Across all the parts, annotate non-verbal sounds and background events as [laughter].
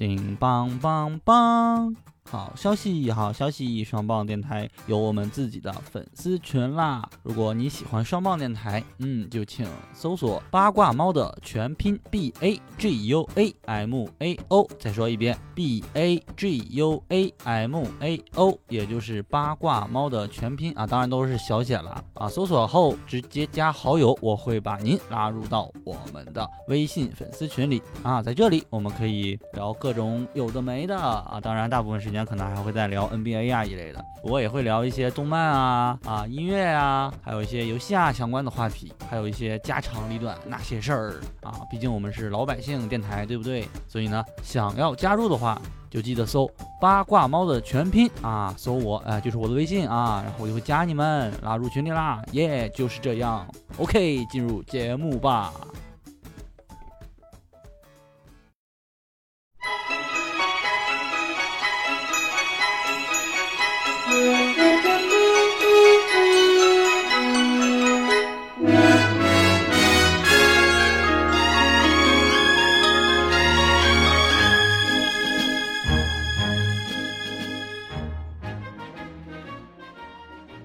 叮当当当！好消息，好消息！双棒电台有我们自己的粉丝群啦！如果你喜欢双棒电台，嗯，就请搜索八卦猫的全拼 B A G U A M A O。再说一遍，B A G U A M A O，也就是八卦猫的全拼啊，当然都是小写了啊。搜索后直接加好友，我会把您拉入到我们的微信粉丝群里啊。在这里，我们可以聊各种有的没的啊，当然大部分时间。可能还会再聊 NBA 啊一类的，我也会聊一些动漫啊啊音乐啊，还有一些游戏啊相关的话题，还有一些家长里短那些事儿啊。毕竟我们是老百姓电台，对不对？所以呢，想要加入的话，就记得搜八卦猫的全拼啊，搜我，哎，就是我的微信啊，然后我就会加你们，拉入群里啦。耶，就是这样。OK，进入节目吧。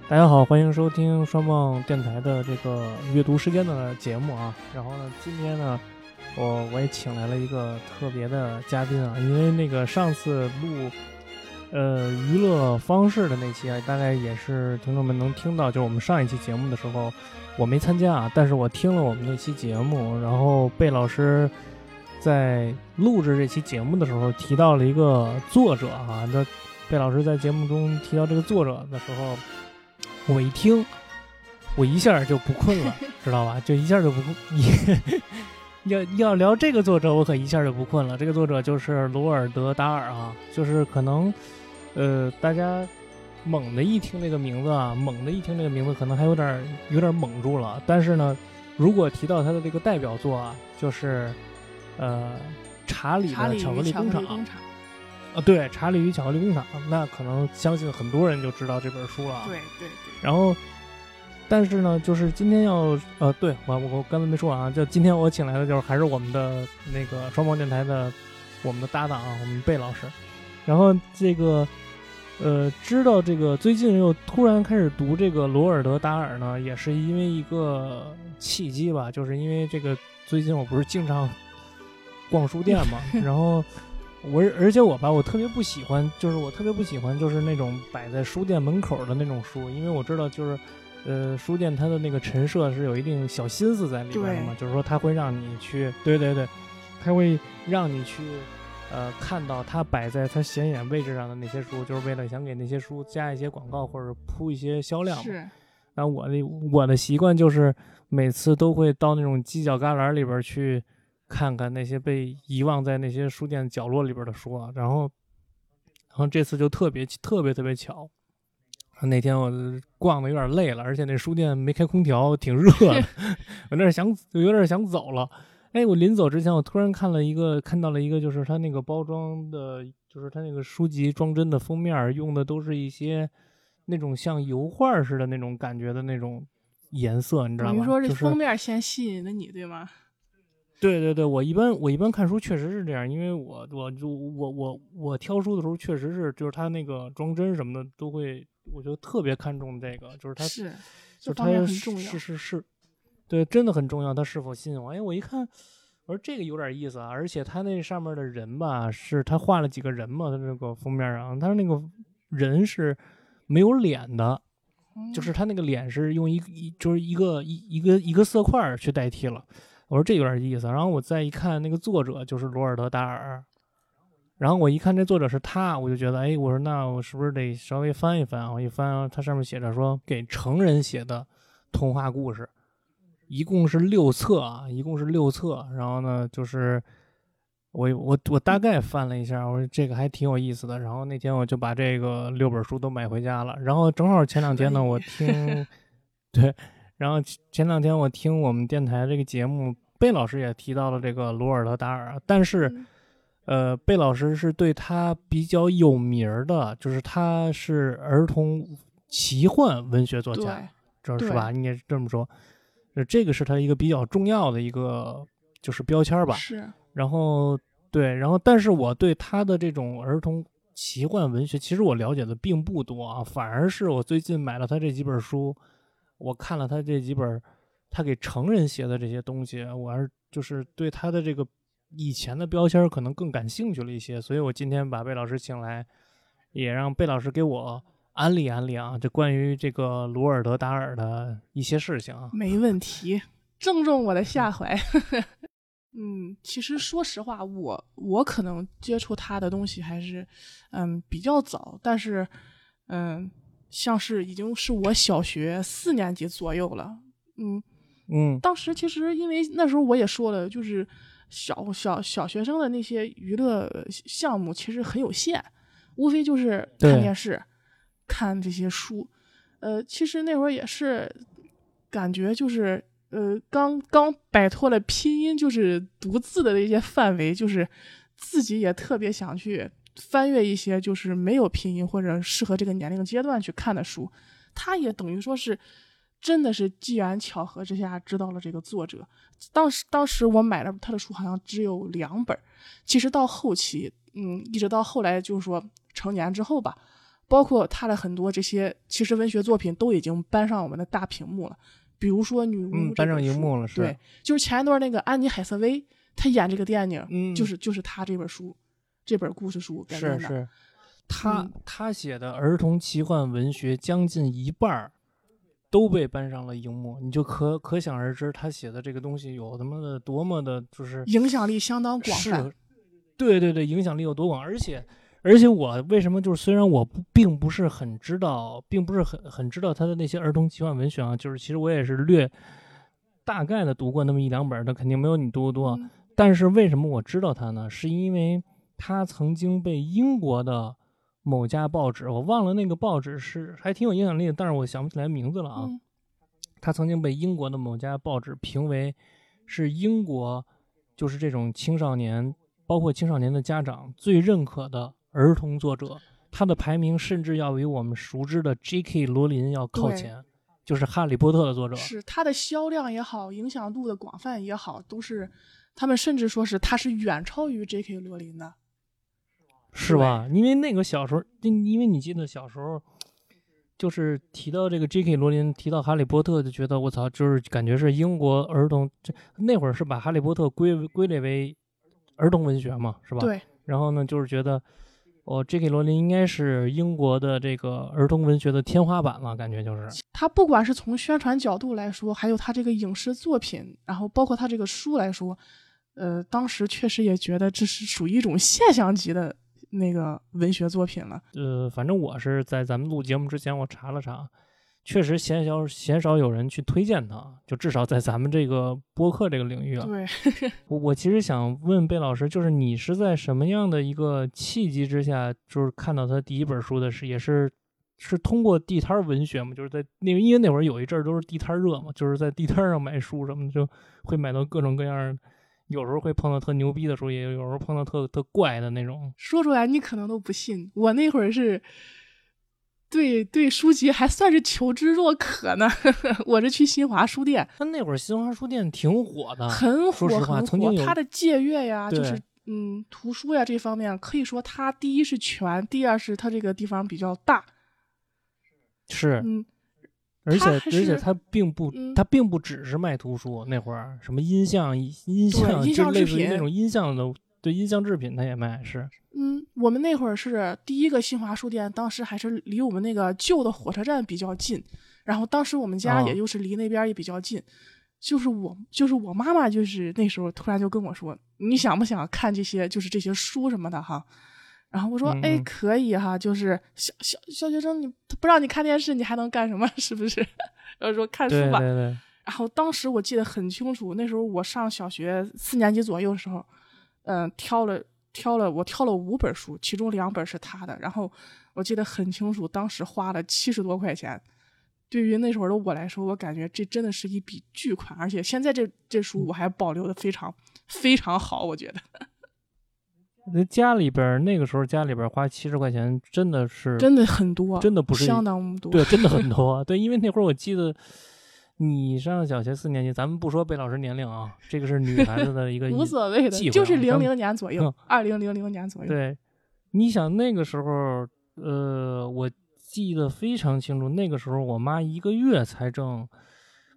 大家好，欢迎收听双棒电台的这个阅读时间的节目啊。然后呢，今天呢，我我也请来了一个特别的嘉宾啊，因为那个上次录呃娱乐方式的那期啊，大概也是听众们能听到，就是我们上一期节目的时候，我没参加啊，但是我听了我们那期节目，然后贝老师在录制这期节目的时候提到了一个作者啊，那贝老师在节目中提到这个作者的时候。我一听，我一下就不困了，[laughs] 知道吧？就一下就不困。[laughs] 要要聊这个作者，我可一下就不困了。这个作者就是罗尔德·达尔啊，就是可能，呃，大家猛的一听这个名字啊，猛的一听这个名字，可能还有点有点懵住了。但是呢，如果提到他的这个代表作啊，就是呃，《查理的巧克力工厂》。啊，对，《查理与巧克力工厂》，那可能相信很多人就知道这本书了。对对对。然后，但是呢，就是今天要，呃，对我我刚才没说完啊，就今天我请来的就是还是我们的那个双方电台的我们的搭档啊，我们贝老师。然后这个，呃，知道这个最近又突然开始读这个罗尔德·达尔呢，也是因为一个契机吧，就是因为这个最近我不是经常逛书店嘛，[laughs] 然后。我而且我吧，我特别不喜欢，就是我特别不喜欢，就是那种摆在书店门口的那种书，因为我知道，就是，呃，书店它的那个陈设是有一定小心思在里边的嘛，就是说它会让你去，对对对，它会让你去，呃，看到它摆在它显眼位置上的那些书，就是为了想给那些书加一些广告或者铺一些销量嘛。是。那我的我的习惯就是每次都会到那种犄角旮旯里边去。看看那些被遗忘在那些书店角落里边的书啊，然后，然后这次就特别特别特别巧，那天我逛的有点累了，而且那书店没开空调，挺热的，[laughs] 我那想有点想走了。哎，我临走之前，我突然看了一个，看到了一个，就是它那个包装的，就是它那个书籍装帧的封面用的都是一些那种像油画似的那种感觉的那种颜色，你知道吗？你说这封面先吸引的你，对吗？对对对，我一般我一般看书确实是这样，因为我我就我我我挑书的时候确实是就是它那个装帧什么的都会，我就特别看重这个，就是它是，就它是是是，对，真的很重要，它是否吸引我？哎，我一看，我说这个有点意思啊，而且他那上面的人吧，是他画了几个人嘛，他这个封面上，他那个人是没有脸的，就是他那个脸是用一一就是一个一一个一个色块去代替了。我说这有点意思，然后我再一看那个作者就是罗尔德·达尔，然后我一看这作者是他，我就觉得，哎，我说那我是不是得稍微翻一翻？我一翻，它上面写着说给成人写的童话故事，一共是六册啊，一共是六册。然后呢，就是我我我大概翻了一下，我说这个还挺有意思的。然后那天我就把这个六本书都买回家了。然后正好前两天呢，我听，[laughs] 对。然后前两天我听我们电台这个节目，贝老师也提到了这个罗尔德·达尔，但是，呃，贝老师是对他比较有名儿的，就是他是儿童奇幻文学作家，这是吧？你也这么说，这个是他一个比较重要的一个就是标签吧？是。然后。对，然后但是我对他的这种儿童奇幻文学，其实我了解的并不多啊，反而是我最近买了他这几本书，我看了他这几本他给成人写的这些东西，我还是就是对他的这个以前的标签可能更感兴趣了一些，所以我今天把贝老师请来，也让贝老师给我安利安利啊，这关于这个罗尔德·达尔的一些事情啊。没问题，正中我的下怀。[laughs] 嗯，其实说实话，我我可能接触他的东西还是嗯比较早，但是嗯，像是已经是我小学四年级左右了，嗯嗯，当时其实因为那时候我也说了，就是小小小学生的那些娱乐项目其实很有限，无非就是看电视、看这些书。呃，其实那会儿也是感觉就是呃刚刚摆脱了拼音就是读字的那些范围，就是自己也特别想去翻阅一些就是没有拼音或者适合这个年龄阶段去看的书。他也等于说是真的是机缘巧合之下知道了这个作者。当时当时我买了他的书，好像只有两本。其实到后期，嗯，一直到后来就是说成年之后吧，包括他的很多这些其实文学作品都已经搬上我们的大屏幕了。比如说《女巫》嗯，搬上荧幕了，是对，就是前一段那个安妮海瑟薇，她演这个电影，嗯就是就是她这本书，这本故事书改编的。是是，他、嗯他写的儿童奇幻文学将近一半儿都被搬上了荧幕，你就可可想而知，他写的这个东西有他妈的多么的，就是影响力相当广泛。对对对，影响力有多广，而且而且我为什么就是虽然我不并不是很知道，并不是很很知道他的那些儿童奇幻文学啊，就是其实我也是略大概的读过那么一两本儿，那肯定没有你读的多。嗯但是为什么我知道他呢？是因为他曾经被英国的某家报纸，我忘了那个报纸是还挺有影响力的，但是我想不起来名字了啊。嗯他曾经被英国的某家报纸评为是英国就是这种青少年，包括青少年的家长最认可的儿童作者。他的排名甚至要比我们熟知的 J.K. 罗琳要靠前，就是《哈利波特》的作者。是他的销量也好，影响度的广泛也好，都是他们甚至说是他是远超于 J.K. 罗琳的。是吧？因为那个小时候，因因为你记得小时候，就是提到这个 J.K. 罗琳，提到哈利波特，就觉得我操，就是感觉是英国儿童，这那会儿是把哈利波特归为归类为儿童文学嘛，是吧？。对，然后呢，就是觉得，哦，J.K. 罗琳应该是英国的这个儿童文学的天花板了，感觉就是。他不管是从宣传角度来说，还有他这个影视作品，然后包括他这个书来说，呃，当时确实也觉得这是属于一种现象级的那个文学作品了。呃，反正我是在咱们录节目之前，我查了查，确实鲜少鲜少有人去推荐他，就至少在咱们这个播客这个领域啊。对，我我其实想问贝老师，就是你是在什么样的一个契机之下，就是看到他第一本书的是，也是是通过地摊儿文学嘛？就是在那个因为那会儿有一阵儿都是地摊儿热嘛，就是在地摊儿上买书什么的，就会买到各种各样儿，有时候会碰到特牛逼的时候，也有有时候碰到特特怪的那种。说出来你可能都不信，我那会儿是。对对，书籍还算是求知若渴呢。[laughs] 我是去新华书店，他那会儿新华书店挺火的，很火说实话很曾经有火。它的借阅呀，就是嗯图书呀这方面，可以说它第一是全，第二是它这个地方比较大。是，嗯，而且而且他并不，嗯它并不只是卖图书，那会儿什么音像、音像，就类似于那种音像的，对音像制品他也卖，是。嗯，我们那会儿是第一个新华书店，当时还是离我们那个旧的火车站比较近，然后当时我们家哦也就是离那边也比较近，就是我就是我妈妈就是那时候突然就跟我说，你想不想看这些就是这些书什么的哈？然后我说，哎，可以哈，就是小小小学生你不让你看电视，你还能干什么？[laughs] 是不是？[laughs] 然后说看书吧，对对对，然后当时我记得很清楚，那时候我上小学四年级左右的时候，嗯、挑了挑了我挑了五本书，其中两本是他的，然后我记得很清楚，当时花了七十多块钱。对于那时候的我来说，我感觉这真的是一笔巨款，而且现在这这书我还保留的非常非常好，我觉得那家里边儿那个时候家里边儿花七十块钱真的是真的很多，真的不是相当多。对，真的很 [laughs] 多。对，因为那会儿我记得你上小学四年级，咱们不说贝老师年龄啊，这个是女孩子的一个 [laughs] 无所谓的就是零零年左右嗯，二零零零年左右。对，你想那个时候，呃，我记得非常清楚，那个时候我妈一个月才挣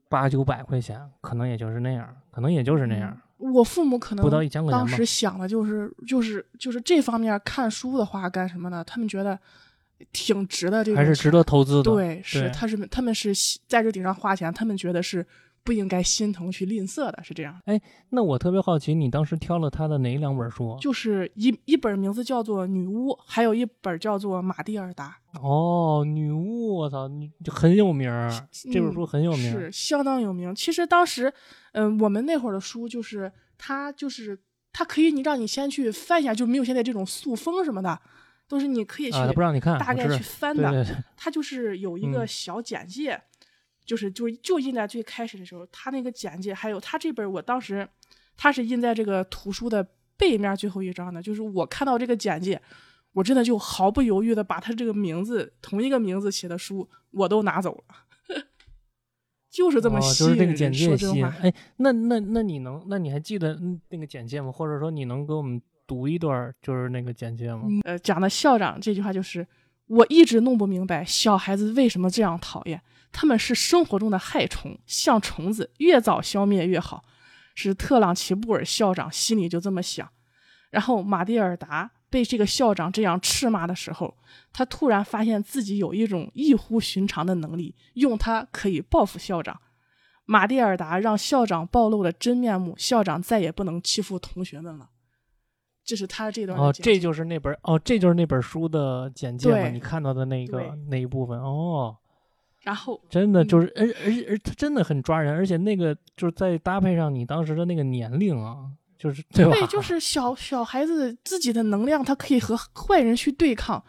八九百块钱，可能也就是那样，可能也就是那样，我父母可能当时。想的就是就是就是这方面看书的话干什么呢？他们觉得挺值的，这个还是值得投资的。对，是对他是他们是在这顶上花钱，他们觉得是不应该心疼去吝啬的，是这样。哎那我特别好奇，你当时挑了他的哪两本书？就是一一本名字叫做《女巫》，还有一本叫做《马蒂尔达哦，女巫，我操，你很有名儿，》，这本书很有名。嗯是相当有名。其实当时，嗯、我们那会儿的书就是它就是它可以你让你先去翻一下，就没有现在这种塑封什么的，都是你可以去啊，他不让你看，大概去翻的。对对，它就是有一个嗯小简介，就是就就印在最开始的时候，他那个简介，还有他这本我当时他是印在这个图书的背面最后一张的，就是我看到这个简介，我真的就毫不犹豫的把他这个名字同一个名字写的书我都拿走了，[laughs] 就是这么哦吸引人。就是那个简介说真话，吸引哎，那那那你能，那你还记得嗯那个简介吗？或者说你能给我们读一段就是那个简介吗？呃，讲的校长这句话就是，我一直弄不明白小孩子为什么这样讨厌，他们是生活中的害虫，像虫子，越早消灭越好。是特朗奇布尔校长心里就这么想。然后马蒂尔达被这个校长这样斥骂的时候，他突然发现自己有一种异乎寻常的能力，用它可以报复校长。马蒂尔达让校长暴露了真面目，校长再也不能欺负同学们了。这是他这段哦，这就是那本哦，这就是那本书的简介吗？你看到的那个那一部分哦，然后真的嗯就是，而而而他真的很抓人，而且那个就是在搭配上你当时的那个年龄啊，就是对吧？对，就是小小孩子自己的能量，他可以和坏人去对抗，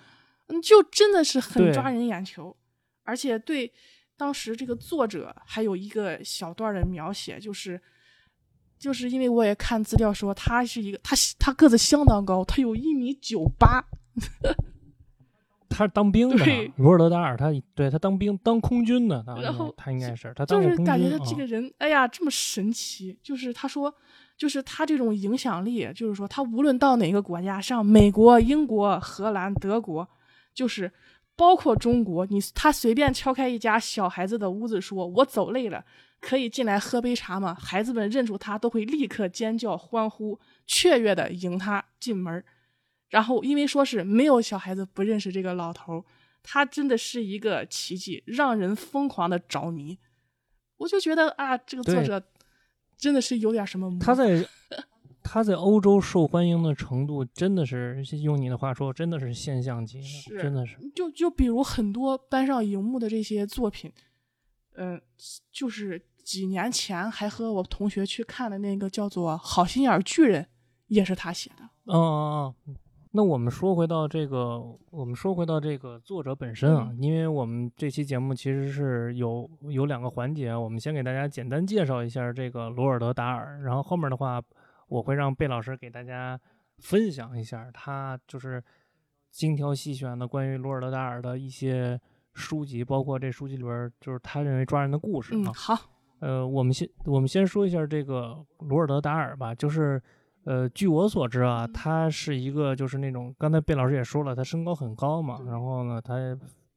嗯，就真的是很抓人眼球，而且对当时这个作者还有一个小段的描写，就是就是因为我也看资料说他是一个他他个子相当高，他有一米九八，他是当兵的对，罗尔德达尔他对他当兵当空军的，他然后他应该是他就是感觉他这啊个人，哎呀，这么神奇。就是他说，就是他这种影响力，就是说他无论到哪个国家，像美国、英国、荷兰、德国，就是包括中国，你他随便敲开一家小孩子的屋子说，我走累了，可以进来喝杯茶吗？孩子们认出他，都会立刻尖叫、欢呼、雀跃的迎他进门儿。然后因为说是没有小孩子不认识这个老头儿，他真的是一个奇迹，让人疯狂的着迷。我就觉得啊，这个作者真的是有点什么他在 [laughs] 他在欧洲受欢迎的程度，真的是用你的话说，真的是现象级的，真的是。就就比如很多搬上荧幕的这些作品，嗯、就是几年前还和我同学去看的那个叫做《好心眼儿巨人》，也是他写的。嗯嗯嗯。那我们说回到这个，我们说回到这个作者本身啊，嗯因为我们这期节目其实是有有两个环节，我们先给大家简单介绍一下这个罗尔德达尔，然后后面的话我会让贝老师给大家分享一下他就是精挑细选的关于罗尔德达尔的一些书籍，包括这书籍里边就是他认为抓人的故事啊。嗯，好，呃，我们先我们先说一下这个罗尔德达尔吧，就是呃，据我所知啊，嗯他是一个就是那种刚才贝老师也说了，他身高很高嘛，然后呢，他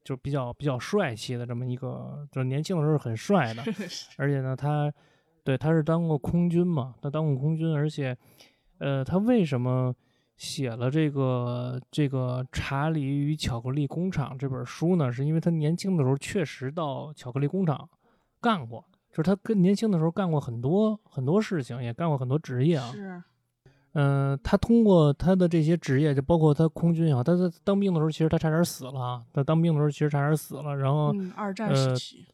就比较比较帅气的这么一个，就是年轻的时候很帅的，而且呢，他对他是当过空军嘛，他当过空军，而且呃，他为什么写了这个这个《查理与巧克力工厂》这本书呢？是因为他年轻的时候确实到巧克力工厂干过。就是他跟年轻的时候干过很多很多事情，也干过很多职业啊。是嗯、他通过他的这些职业，就包括他空军也好，他在当兵的时候，其实他差点死了啊。他当兵的时候其实差点死了，然后、嗯，二战呃时期，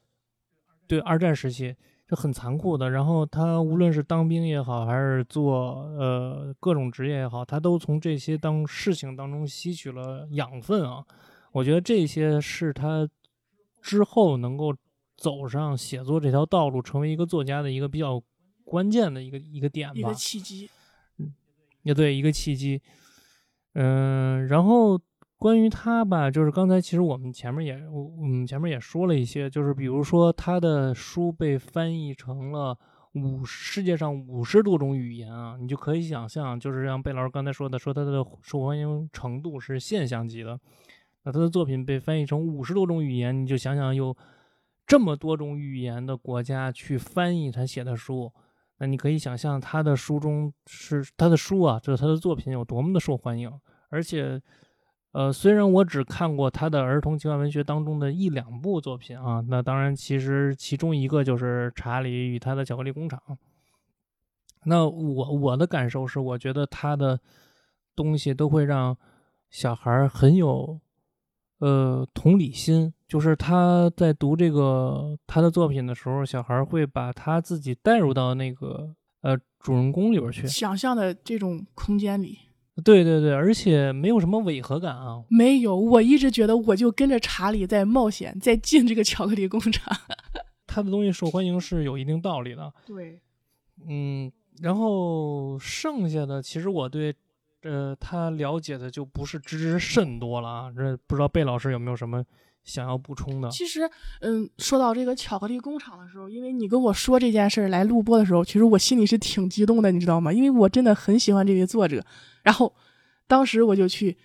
对二战时期是很残酷的。然后他无论是当兵也好，还是做呃各种职业也好，他都从这些当事情当中吸取了养分啊。我觉得这些是他之后能够走上写作这条道路，成为一个作家的一个比较关键的一个一个点吧一个。契机。也对，一个契机。嗯，然后关于他吧，就是刚才其实我们前面也，我们前面也说了一些，就是比如说他的书被翻译成了五世界上五十多种语言啊，你就可以想象，就是像贝老师刚才说的，说他的受欢迎程度是现象级的。那他的作品被翻译成五十多种语言，你就想想有这么多种语言的国家去翻译他写的书，那你可以想象他的书中是他的书啊，就是他的作品有多么的受欢迎，而且。呃，虽然我只看过他的儿童奇幻文学当中的一两部作品啊，那当然，其实其中一个就是《查理与他的巧克力工厂》。那我我的感受是，我觉得他的东西都会让小孩很有呃同理心，就是他在读这个他的作品的时候，小孩会把他自己带入到那个呃主人公里边去，想象的这种空间里。对对对，而且没有什么违和感啊。没有，我一直觉得我就跟着查理在冒险，在进这个巧克力工厂。[laughs] 他的东西受欢迎是有一定道理的。对，嗯，然后剩下的其实我对，呃，他了解的就不是知甚多了啊。这不知道贝老师有没有什么想要补充的？其实，嗯，说到这个巧克力工厂的时候，因为你跟我说这件事儿来录播的时候，其实我心里是挺激动的，你知道吗？因为我真的很喜欢这位作者。然后，当时我就去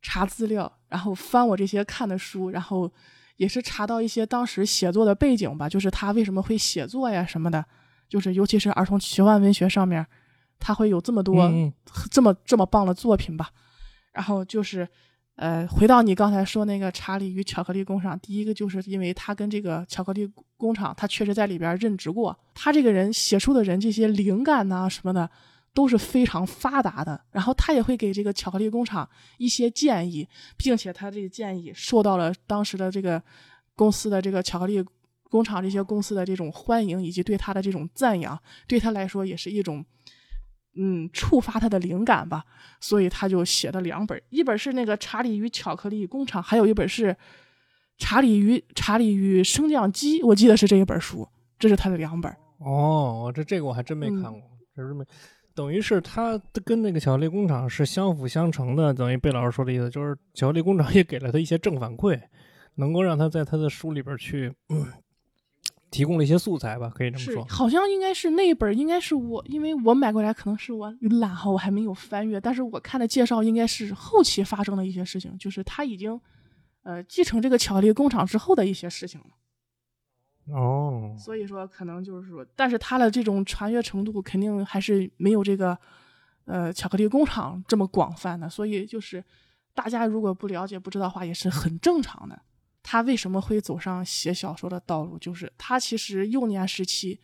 查资料，然后翻我这些看的书，然后也是查到一些当时写作的背景吧，就是他为什么会写作呀什么的，就是尤其是儿童奇幻文学上面，他会有这么多 [laughs] 这么这么棒的作品吧。然后就是，呃，回到你刚才说那个《查理与巧克力工厂》，第一个就是因为他跟这个巧克力工厂，他确实在里边任职过，他这个人写出的人这些灵感呐什么的。都是非常发达的，然后他也会给这个巧克力工厂一些建议，并且他这个建议受到了当时的这个公司的这个巧克力工厂这些公司的这种欢迎，以及对他的这种赞扬，对他来说也是一种嗯触发他的灵感吧。所以他就写了两本，一本是那个《查理与巧克力工厂》，还有一本是《查理与查理与升降机》，我记得是这一本书，这是他的两本。哦，这这个我还真没看过，这是没。等于是他跟那个巧克力工厂是相辅相成的，等于贝老师说的意思就是巧克力工厂也给了他一些正反馈，能够让他在他的书里边去提供了一些素材吧，可以这么说。好像应该是那一本，应该是我，因为我买过来可能是我懒哈，我还没有翻阅，但是我看的介绍应该是后期发生的一些事情，就是他已经呃继承这个巧克力工厂之后的一些事情了。哦，所以说可能就是说，但是他的这种传阅程度肯定还是没有这个，呃，巧克力工厂这么广泛的。所以就是大家如果不了解、不知道的话，也是很正常的。他为什么会走上写小说的道路？就是他其实幼年时期，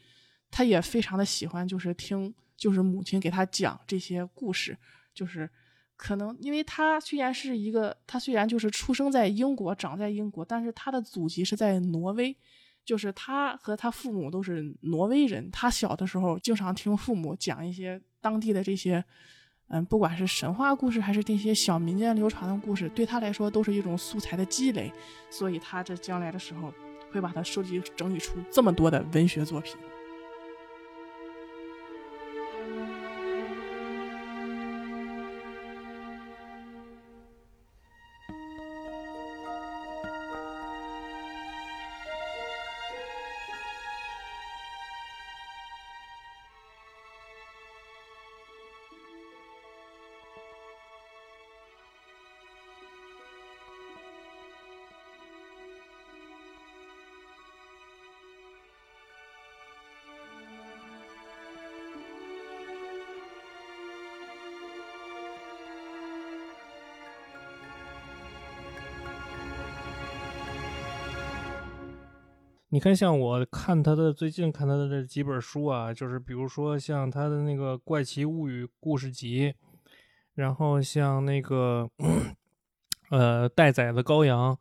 他也非常的喜欢，就是听，就是母亲给他讲这些故事。就是可能因为他虽然是一个，他虽然就是出生在英国、长在英国，但是他的祖籍是在挪威。就是他和他父母都是挪威人，他小的时候经常听父母讲一些当地的这些，嗯，不管是神话故事还是这些小民间流传的故事，对他来说都是一种素材的积累，所以他这将来的时候会把它收集整理出这么多的文学作品。你看，像我看他的最近看他的这几本书啊，就是比如说像他的那个《怪奇物语》故事集，然后像那个呃《待宰的羔羊》，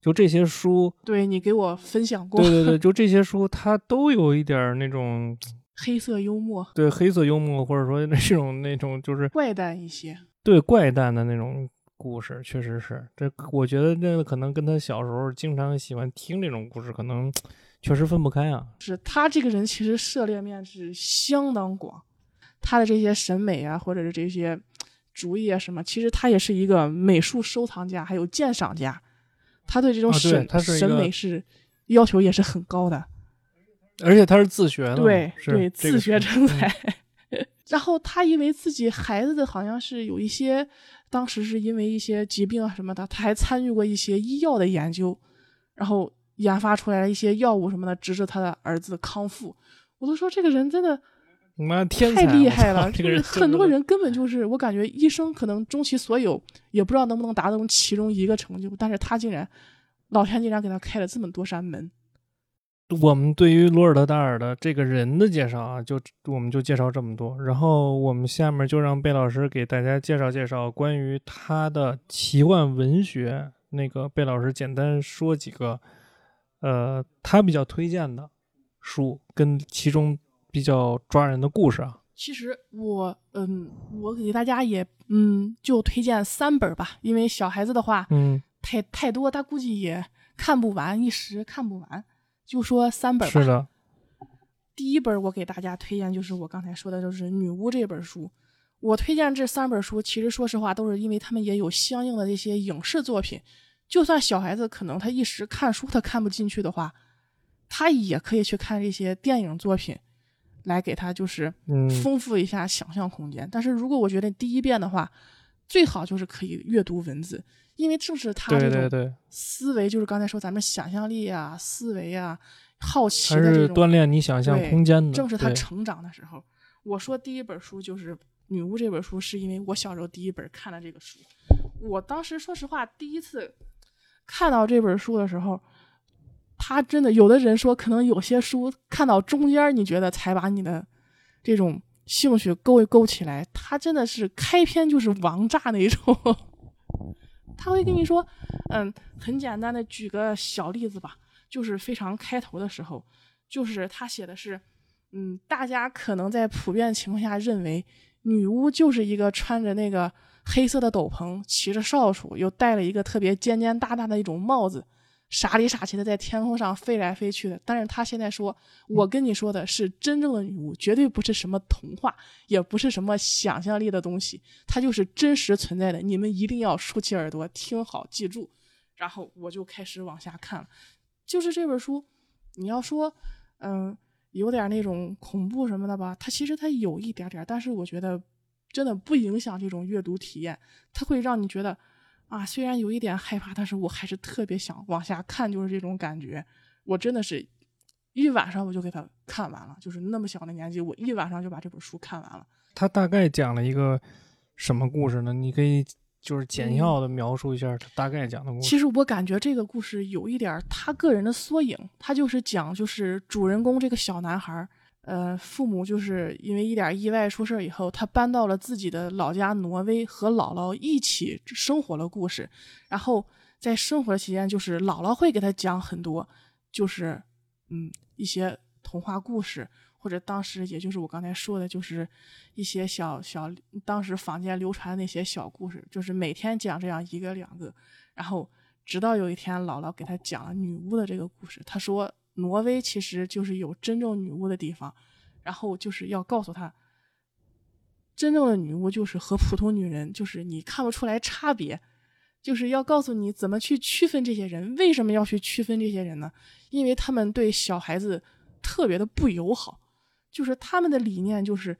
就这些书，对你给我分享过，对对对，就这些书，它都有一点那种 [laughs] 黑色幽默，对黑色幽默，或者说那种那种就是怪诞一些，对怪诞的那种。故事确实是这，我觉得这可能跟他小时候经常喜欢听这种故事，可能 [tsk] 确实分不开啊。是他这个人其实涉猎面是相当广，他的这些审美啊，或者是这些 [tsk] 主意啊什么，其实他也是一个美术收藏家，还有鉴赏家，他对这种啊审、审美是要求也是很高的。而且他是自学的，对对，自学成才。然后他因为自己孩子的好像是有一些，当时是因为一些疾病啊什么的，他还参与过一些医药的研究，然后研发出来了一些药物什么的，直至他的儿子康复。我都说这个人真的妈天太厉害了，这个人就是很多人根本就是我感觉医生可能终其所有也不知道能不能达到其中一个成就，但是他竟然老天竟然给他开了这么多扇门。我们对于罗尔德·达尔的这个人的介绍啊，就我们就介绍这么多。然后我们下面就让贝老师给大家介绍介绍关于他的奇幻文学。那个贝老师简单说几个，呃，他比较推荐的书跟其中比较抓人的故事啊。其实我嗯，我给大家也嗯，就推荐三本吧，因为小孩子的话嗯，太太多，他估计也看不完，一时看不完，就说三本吧。是的，第一本我给大家推荐就是我刚才说的，就是《女巫》这本书。我推荐这三本书，其实说实话都是因为他们也有相应的这些影视作品。就算小孩子可能他一时看书他看不进去的话，他也可以去看这些电影作品，来给他就是嗯，丰富一下想象空间。但是如果我觉得第一遍的话，最好就是可以阅读文字，因为正是他对这种思维，就是刚才说咱们想象力啊、思维啊、好奇的这种是锻炼你想象对空间的。正是他成长的时候。我说第一本书就是《女巫》这本书，是因为我小时候第一本看的这个书。我当时说实话，第一次看到这本书的时候，他真的有的人说，可能有些书看到中间，你觉得才把你的这种兴趣勾一勾起来。他真的是开篇就是王炸那种，他会跟你说，嗯，很简单的举个小例子吧，就是非常开头的时候，就是他写的是，嗯，大家可能在普遍情况下认为女巫就是一个穿着那个黑色的斗篷，骑着扫帚，又戴了一个特别尖尖大大的一种帽子，傻里傻气的在天空上飞来飞去的。但是他现在说，我跟你说的是真正的女巫，绝对不是什么童话，也不是什么想象力的东西，它就是真实存在的。你们一定要竖起耳朵听好，记住。然后我就开始往下看了，就是这本书，你要说，嗯，有点那种恐怖什么的吧，它其实它有一点点，但是我觉得真的不影响这种阅读体验，它会让你觉得啊，虽然有一点害怕，但是我还是特别想往下看，就是这种感觉。我真的是一晚上我就给他看完了，就是那么小的年纪，我一晚上就把这本书看完了。他大概讲了一个什么故事呢？你可以就是简要的描述一下他大概讲的故事。其实我感觉这个故事有一点儿他个人的缩影，他就是讲就是主人公这个小男孩儿，呃，父母就是因为一点意外出事以后，他搬到了自己的老家挪威，和姥姥一起生活的故事。然后在生活的期间，就是姥姥会给他讲很多，就是嗯一些童话故事，或者当时也就是我刚才说的，就是一些小小当时坊间流传的那些小故事，就是每天讲这样一个两个，然后直到有一天姥姥给他讲了女巫的这个故事，他说挪威其实就是有真正女巫的地方，然后就是要告诉他，真正的女巫就是和普通女人就是你看不出来差别。就是要告诉你怎么去区分这些人，为什么要去区分这些人呢？因为他们对小孩子特别的不友好，就是他们的理念就是，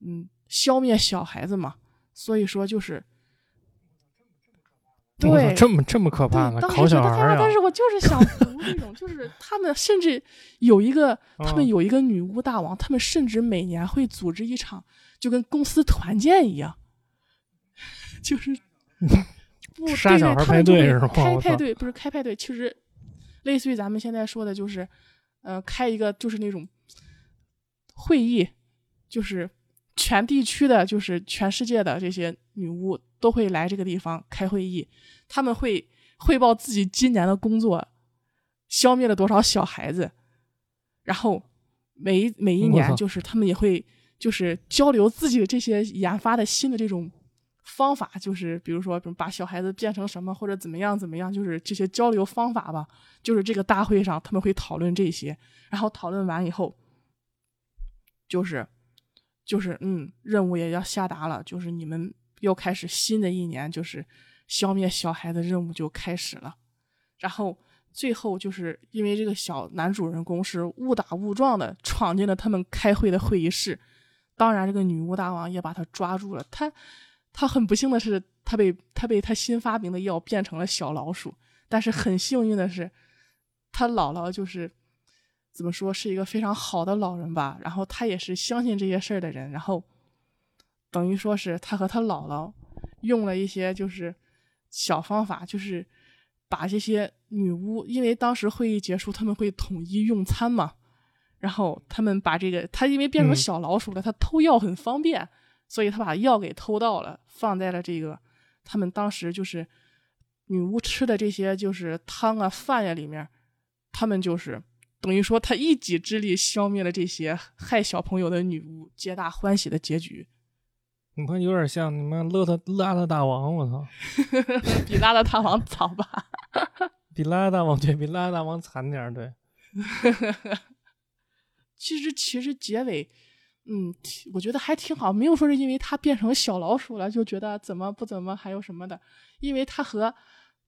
嗯，消灭小孩子嘛。所以说就是，对，这么这么可怕呢？对，当时烤觉得天啊！小孩啊但！是我就是想读这 [laughs] 种，就是他们甚至有一个，他们嗯有一个女巫大王，他们甚至每年会组织一场，就跟公司团建一样，[laughs] 就是 [laughs] 不杀小孩派对是吗开派对不是开派对，其实类似于咱们现在说的，就是呃，开一个就是那种会议，就是全地区的，就是全世界的这些女巫都会来这个地方开会议，他们会汇报自己今年的工作，消灭了多少小孩子，然后每一每一年就是他们也会就是交流自己的这些研发的新的这种方法，就是比如说，把小孩子变成什么或者怎么样怎么样，就是这些交流方法吧。就是这个大会上他们会讨论这些，然后讨论完以后，就是就是嗯，任务也要下达了，就是你们又开始新的一年，就是消灭小孩的任务就开始了。然后最后就是因为这个小男主人公是误打误撞的闯进了他们开会的会议室，当然这个女巫大王也把他抓住了。他他很不幸的是，他被他被他新发明的药变成了小老鼠，但是很幸运的是，他姥姥就是怎么说是一个非常好的老人吧，然后他也是相信这些事儿的人，然后等于说是他和他姥姥用了一些就是小方法，就是。把这些女巫，因为当时会议结束，他们会统一用餐嘛，然后他们把这个他因为变成小老鼠了，他偷药很方便，所以他把药给偷到了，放在了这个他们当时就是女巫吃的这些就是汤啊饭呀里面，他们就是等于说他一己之力消灭了这些害小朋友的女巫，皆大欢喜的结局。你看，有点像你们邋遢邋遢大王，我操，[laughs] 比邋遢大王早吧？[laughs] 比邋遢大王对比邋遢大王惨点儿，对。[laughs] 其实其实结尾，嗯，我觉得还挺好，没有说是因为他变成小老鼠了就觉得怎么不怎么，还有什么的，因为他和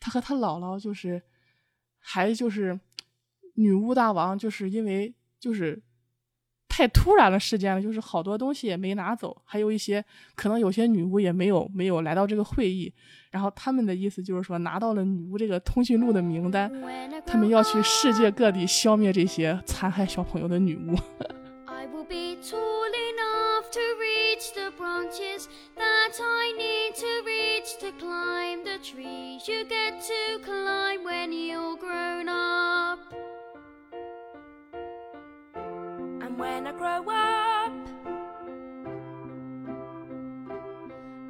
他和他姥姥就是，还就是女巫大王，就是因为就是。太突然的事件了，就是好多东西也没拿走，还有一些可能有些女巫也没有没有来到这个会议，然后他们的意思就是说拿到了女巫这个通讯录的名单，他们要去世界各地消灭这些残害小朋友的女巫。When I grow up.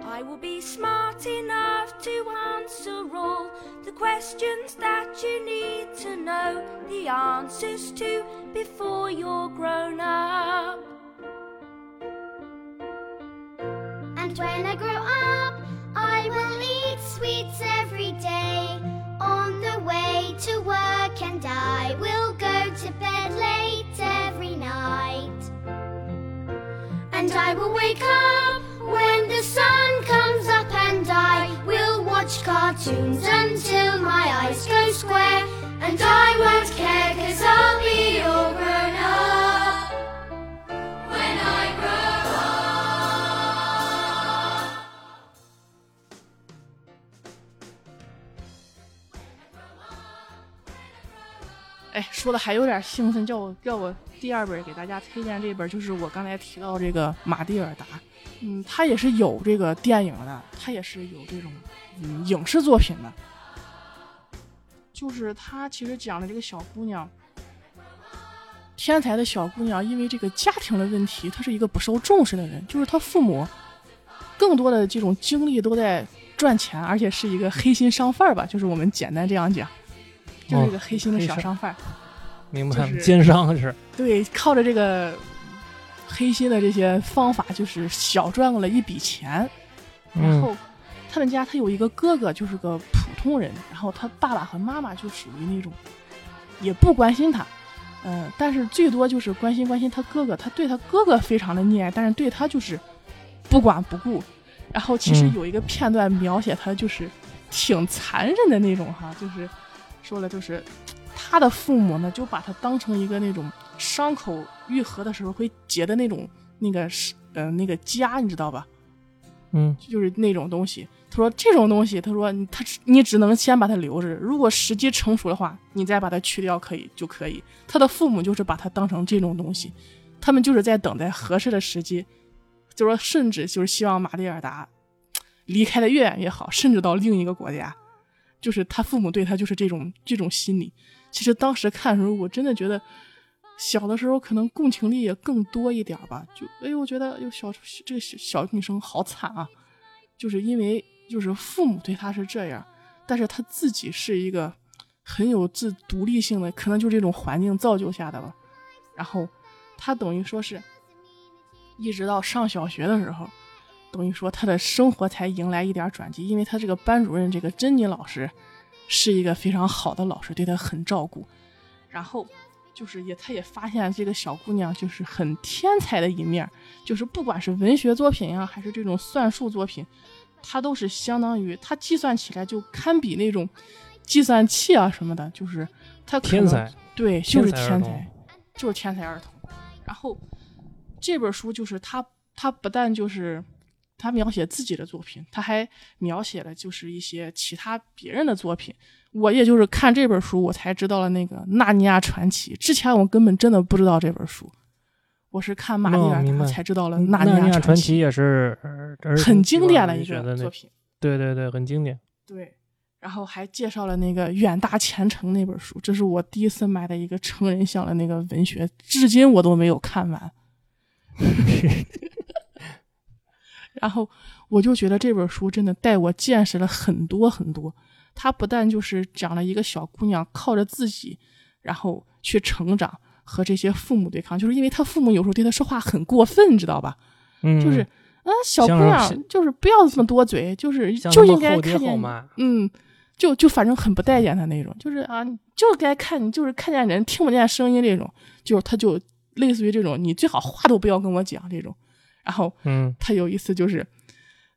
I will be smart enough to answer all the questions that you need to know the answers to before you're grown up. I will wake up when the sun comes up, and I will watch cartoons until my eyes go square. And I won't care, cause I'll be all grown up when I grow up. 哎，说的还有点兴奋，叫我叫我 第二本给大家推荐这本，就是我刚才提到这个马蒂尔达。嗯，它也是有这个电影的，它也是有这种嗯影视作品的。就是它其实讲的这个小姑娘，天才的小姑娘，因为这个家庭的问题，她是一个不受重视的人，就是她父母更多的这种精力都在赚钱，而且是一个黑心商贩吧，就是我们简单这样讲，就是一个黑心的小商贩。明白，就是 [laughs] 奸商是。对，靠着这个黑心的这些方法，就是小赚了一笔钱。然后他们家他有一个哥哥，就是个普通人。然后他爸爸和妈妈就属于那种也不关心他，嗯、但是最多就是关心关心他哥哥。他对他哥哥非常的溺爱，但是对他就是不管不顾。然后其实嗯有一个片段描写他就是挺残忍的那种哈，就是说了就是他的父母呢就把他当成一个那种伤口愈合的时候会结的那种那个是呃那个痂，你知道吧？嗯就是那种东西。他说这种东西，他说你他你只能先把它留着，如果时机成熟的话，你再把它去掉可以就可以。他的父母就是把它当成这种东西，他们就是在等待合适的时机，就说甚至就是希望马蒂尔达离开的越远越好，甚至到另一个国家。就是他父母对他就是这种这种心理。其实当时看的时候，我真的觉得小的时候可能共情力也更多一点吧。就哎呦，我觉得哎呦小这个小小女生好惨啊，就是因为就是父母对她是这样，但是她自己是一个很有自独立性的，可能就是这种环境造就下的吧。然后她等于说是，一直到上小学的时候，等于说她的生活才迎来一点转机，因为她这个班主任这个珍妮老师是一个非常好的老师，对她很照顾。然后就是也，她也发现这个小姑娘就是很天才的一面，就是不管是文学作品呀、还是这种算术作品，他都是相当于他计算起来就堪比那种计算器啊什么的，就是他可能天才，对，就是天才就是天才儿童。然后这本书就是他，他不但就是他描写自己的作品，他还描写了就是一些其他别人的作品。我也就是看这本书，我才知道了那个《纳尼亚传奇》，之前我根本真的不知道这本书。我是看马里尔达哦明白才知道了《纳尼亚传奇奇》也是很经典的一个作品。对对对，很经典。对，然后还介绍了那个《远大前程》那本书，这是我第一次买的一个成人向的那个文学，至今我都没有看完。[laughs] 然后我就觉得这本书真的带我见识了很多很多。它不但就是讲了一个小姑娘靠着自己，然后去成长，和这些父母对抗，就是因为她父母有时候对她说话很过分，知道吧？嗯，就是啊，小姑娘就是不要这么多嘴，就是就应该看见嗯，就就反正很不待见他那种，就是啊，你就该看你就是看见人听不见声音这种，就是他就类似于这种，你最好话都不要跟我讲这种。然后嗯他有一次就是，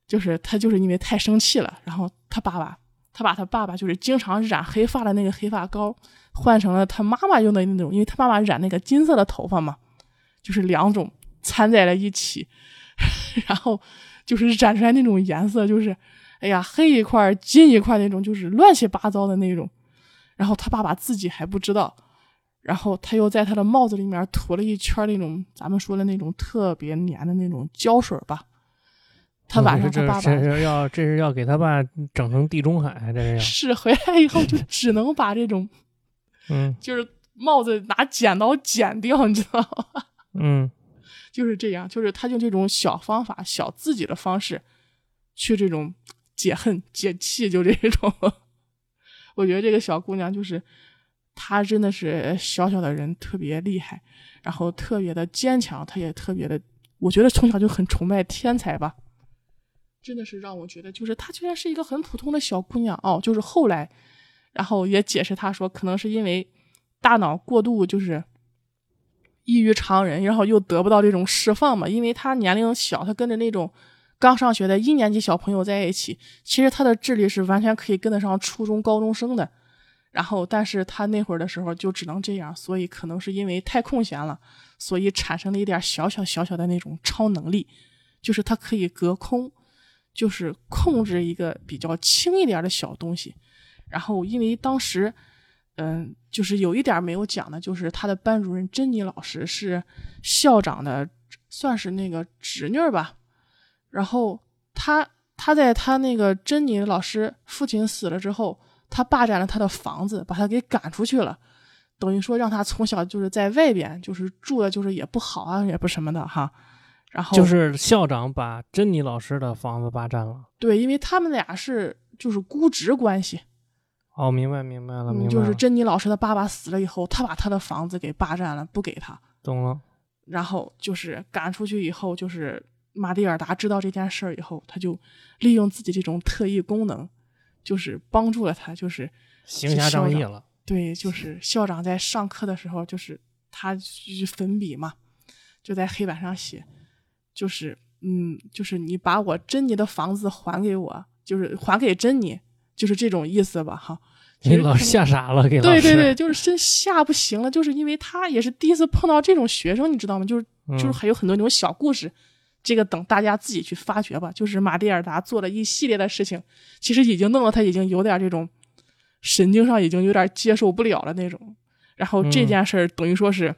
就是他就是因为太生气了，然后他爸爸他把他爸爸就是经常染黑发的那个黑发膏换成了他妈妈用的那种，因为他妈妈染那个金色的头发嘛，就是两种掺在了一起，[laughs] 然后就是染出来那种颜色，就是哎呀黑一块儿金一块儿那种，就是乱七八糟的那种。然后他爸爸自己还不知道，然后他又在他的帽子里面涂了一圈那种咱们说的那种特别粘的那种胶水吧。他晚上他这爸爸这是要这是要给他爸整成地中海，这是要是回来以后就 [laughs] 只能把这种嗯就是帽子拿剪刀剪掉，你知道吗？[laughs] 嗯就是这样，就是他用这种小方法、小自己的方式去这种解恨解气，就这种。[laughs] 我觉得这个小姑娘就是她，真的是小小的人特别厉害，然后特别的坚强，她也特别的，我觉得从小就很崇拜天才吧。真的是让我觉得，就是她居然是一个很普通的小姑娘哦。就是后来，然后也解释她说，可能是因为大脑过度就是异于常人，然后又得不到这种释放嘛，因为她年龄小，她跟着那种刚上学的一年级小朋友在一起，其实她的智力是完全可以跟得上初中高中生的。然后，但是他那会儿的时候就只能这样，所以可能是因为太空闲了，所以产生了一点小小小小的那种超能力，就是他可以隔空。就是控制一个比较轻一点的小东西，然后因为当时，嗯，就是有一点没有讲的，就是他的班主任珍妮老师是校长的，算是那个侄女吧。然后他他在他那个珍妮老师父亲死了之后，他霸占了他的房子，把他给赶出去了，等于说让他从小就是在外边，就是住的就是也不好啊，也不什么的哈。然后就是校长把珍妮老师的房子霸占了。对，因为他们俩是就是估值关系，哦，明白明白了，明白嗯，就是珍妮老师的爸爸死了以后，他把他的房子给霸占了，不给他，懂了。然后就是赶出去以后，就是马蒂尔达知道这件事儿以后，他就利用自己这种特异功能，就是帮助了他，就是行侠仗义了。对，就是校长在上课的时候，就是他就是粉笔嘛，就在黑板上写。就是嗯，就是你把我珍妮的房子还给我，就是还给珍妮，就是这种意思吧，哈。给老师吓傻了，给老师。对对对，就是真吓不行了，就是因为他也是第一次碰到这种学生，你知道吗？就是就是嗯还有很多那种小故事，这个等大家自己去发掘吧。就是马蒂尔达做了一系列的事情，其实已经弄得他已经有点这种神经上已经有点接受不了了那种。然后这嗯件事儿等于说是、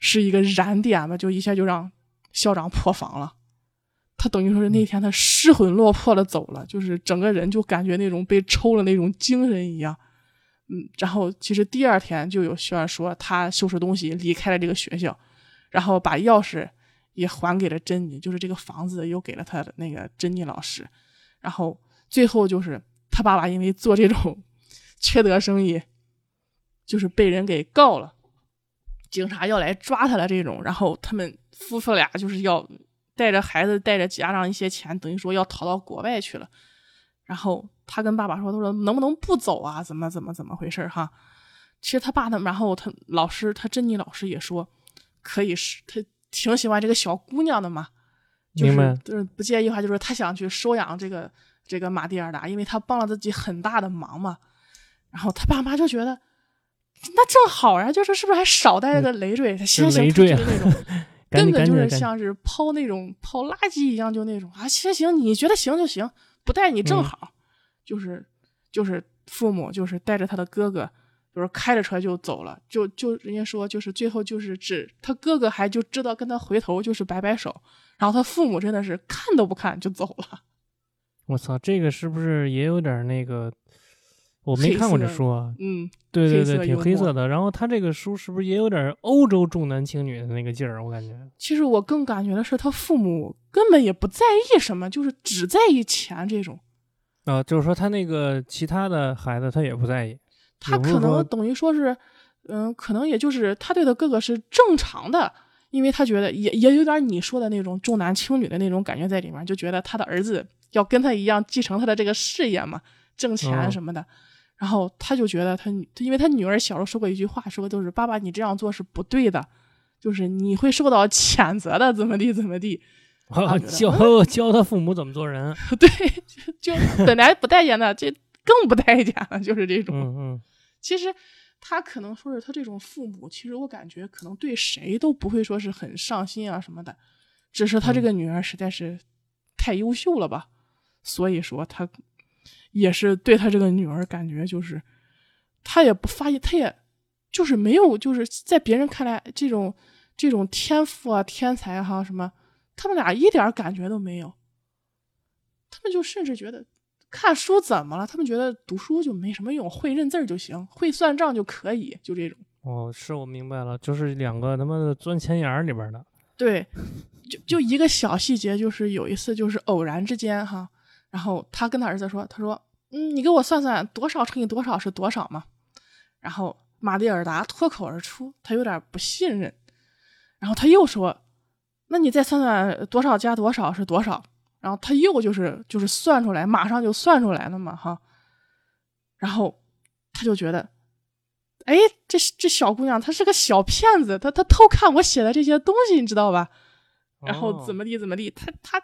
是一个燃点吧，就一下就让校长破防了。他等于说是那天他失魂落魄的走了，就是整个人就感觉那种被抽了那种精神一样。嗯，然后其实第二天就有学员说他收拾东西离开了这个学校，然后把钥匙也还给了珍妮，就是这个房子又给了他的那个珍妮老师。然后最后就是他爸爸因为做这种 [laughs] 缺德生意，就是被人给告了，警察要来抓他了这种。然后他们夫妇俩就是要带着孩子带着家长一些钱，等于说要逃到国外去了。然后他跟爸爸说：“他说能不能不走啊？怎么怎么怎么回事哈？”其实他爸他，然后他老师，他珍妮老师也说，可以是他挺喜欢这个小姑娘的嘛，就是就是不介意的话，就是他想去收养这个这个马蒂尔达，因为他帮了自己很大的忙嘛。然后他爸妈就觉得，那正好呀，就是是不是还少带了个累赘？他行行，他累赘啊就是那种 [laughs] 根本就是像是抛那种抛垃圾一样，就那种啊，行行，你觉得行就行，不带你正嗯好。就是就是父母就是带着他的哥哥，就是开着车就走了，就就人家说就是最后就是只他哥哥还就知道跟他回头就是摆摆手，然后他父母真的是看都不看就走了。我操，这个是不是也有点那个？我没看过这书啊，嗯，对对对，挺黑色的。然后他这个书是不是也有点欧洲重男轻女的那个劲儿？我感觉，其实我更感觉的是他父母根本也不在意什么，就是只在意钱这种。啊，就是说他那个其他的孩子他也不在意，他可能等于说是，嗯，可能也就是他对他哥哥是正常的，因为他觉得也也有点你说的那种重男轻女的那种感觉在里面，就觉得他的儿子要跟他一样继承他的这个事业嘛，挣钱嗯什么的。然后他就觉得他女，因为他女儿小时候说过一句话，说就是爸爸你这样做是不对的，就是你会受到谴责的，怎么地怎么地。[laughs] 教 [laughs] 教他父母怎么做人。[laughs] 对，就就本来不待见的，这更不待见了，就是这种。嗯嗯，其实他可能说是他这种父母，其实我感觉可能对谁都不会说是很上心啊什么的，只是他这个女儿实在是太优秀了吧，所以说他也是对他这个女儿感觉就是他也不发现，他也就是没有就是在别人看来这种这种天赋啊天才哈、什么，他们俩一点感觉都没有，他们就甚至觉得。看书怎么了？他们觉得读书就没什么用，会认字儿就行，会算账就可以，就这种。哦，是我明白了，就是两个他妈的钻钱眼儿里边的。对，就就一个小细节，就是有一次就是偶然之间哈，然后他跟他儿子说，他说，嗯，你给我算算多少乘以多少是多少嘛？然后马蒂尔达脱口而出，他有点不信任，然后他又说，那你再算算多少加多少是多少？然后他又就是就是算出来，马上就算出来了嘛哈，然后他就觉得。哎，这这小姑娘她是个小骗子，她她偷看我写的这些东西，你知道吧？然后怎么？地怎么地，她她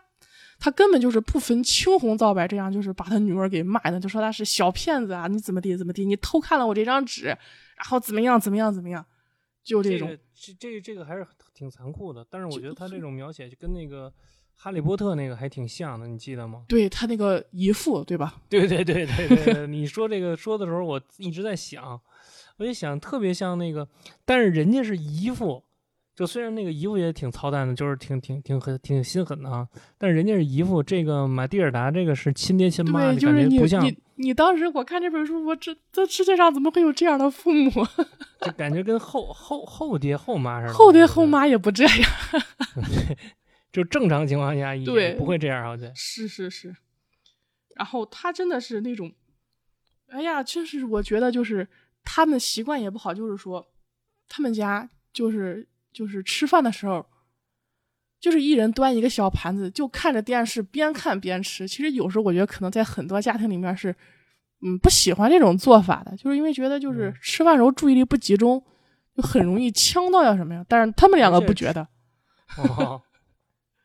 她根本就是不分青红皂白，这样就是把她女儿给骂的，就说她是小骗子啊，你怎么地怎么地，你偷看了我这张纸，然后怎么样怎么样怎么样，就这种。这个这这个这个还是挺残酷的，但是我觉得他这种描写就跟那个《哈利波特》那个还挺像的，你记得吗？[laughs] 对他那个姨父，对吧？对对对对对对，你说这个说的时候，我一直在想，我就想特别像那个，但是人家是姨父，就虽然那个姨父也挺操蛋的，就是挺挺挺狠挺心狠的啊，但是人家是姨父，这个马蒂尔达这个是亲爹亲妈，对，就就是你感觉不像，你你当时我看这本书，我这这世界上怎么会有这样的父母？[laughs] 就感觉跟后后后爹后妈似的，后爹后妈也不这样。[laughs] 就正常情况下也对不会这样，好像是是是，然后他真的是那种，哎呀，真是我觉得就是他们习惯也不好，就是说他们家就是就是吃饭的时候，就是一人端一个小盘子，就看着电视边看边吃。其实有时候我觉得可能在很多家庭里面是，嗯，不喜欢这种做法的，就是因为觉得就是嗯吃饭时候注意力不集中，就很容易呛到呀什么呀。但是他们两个不觉得，哦。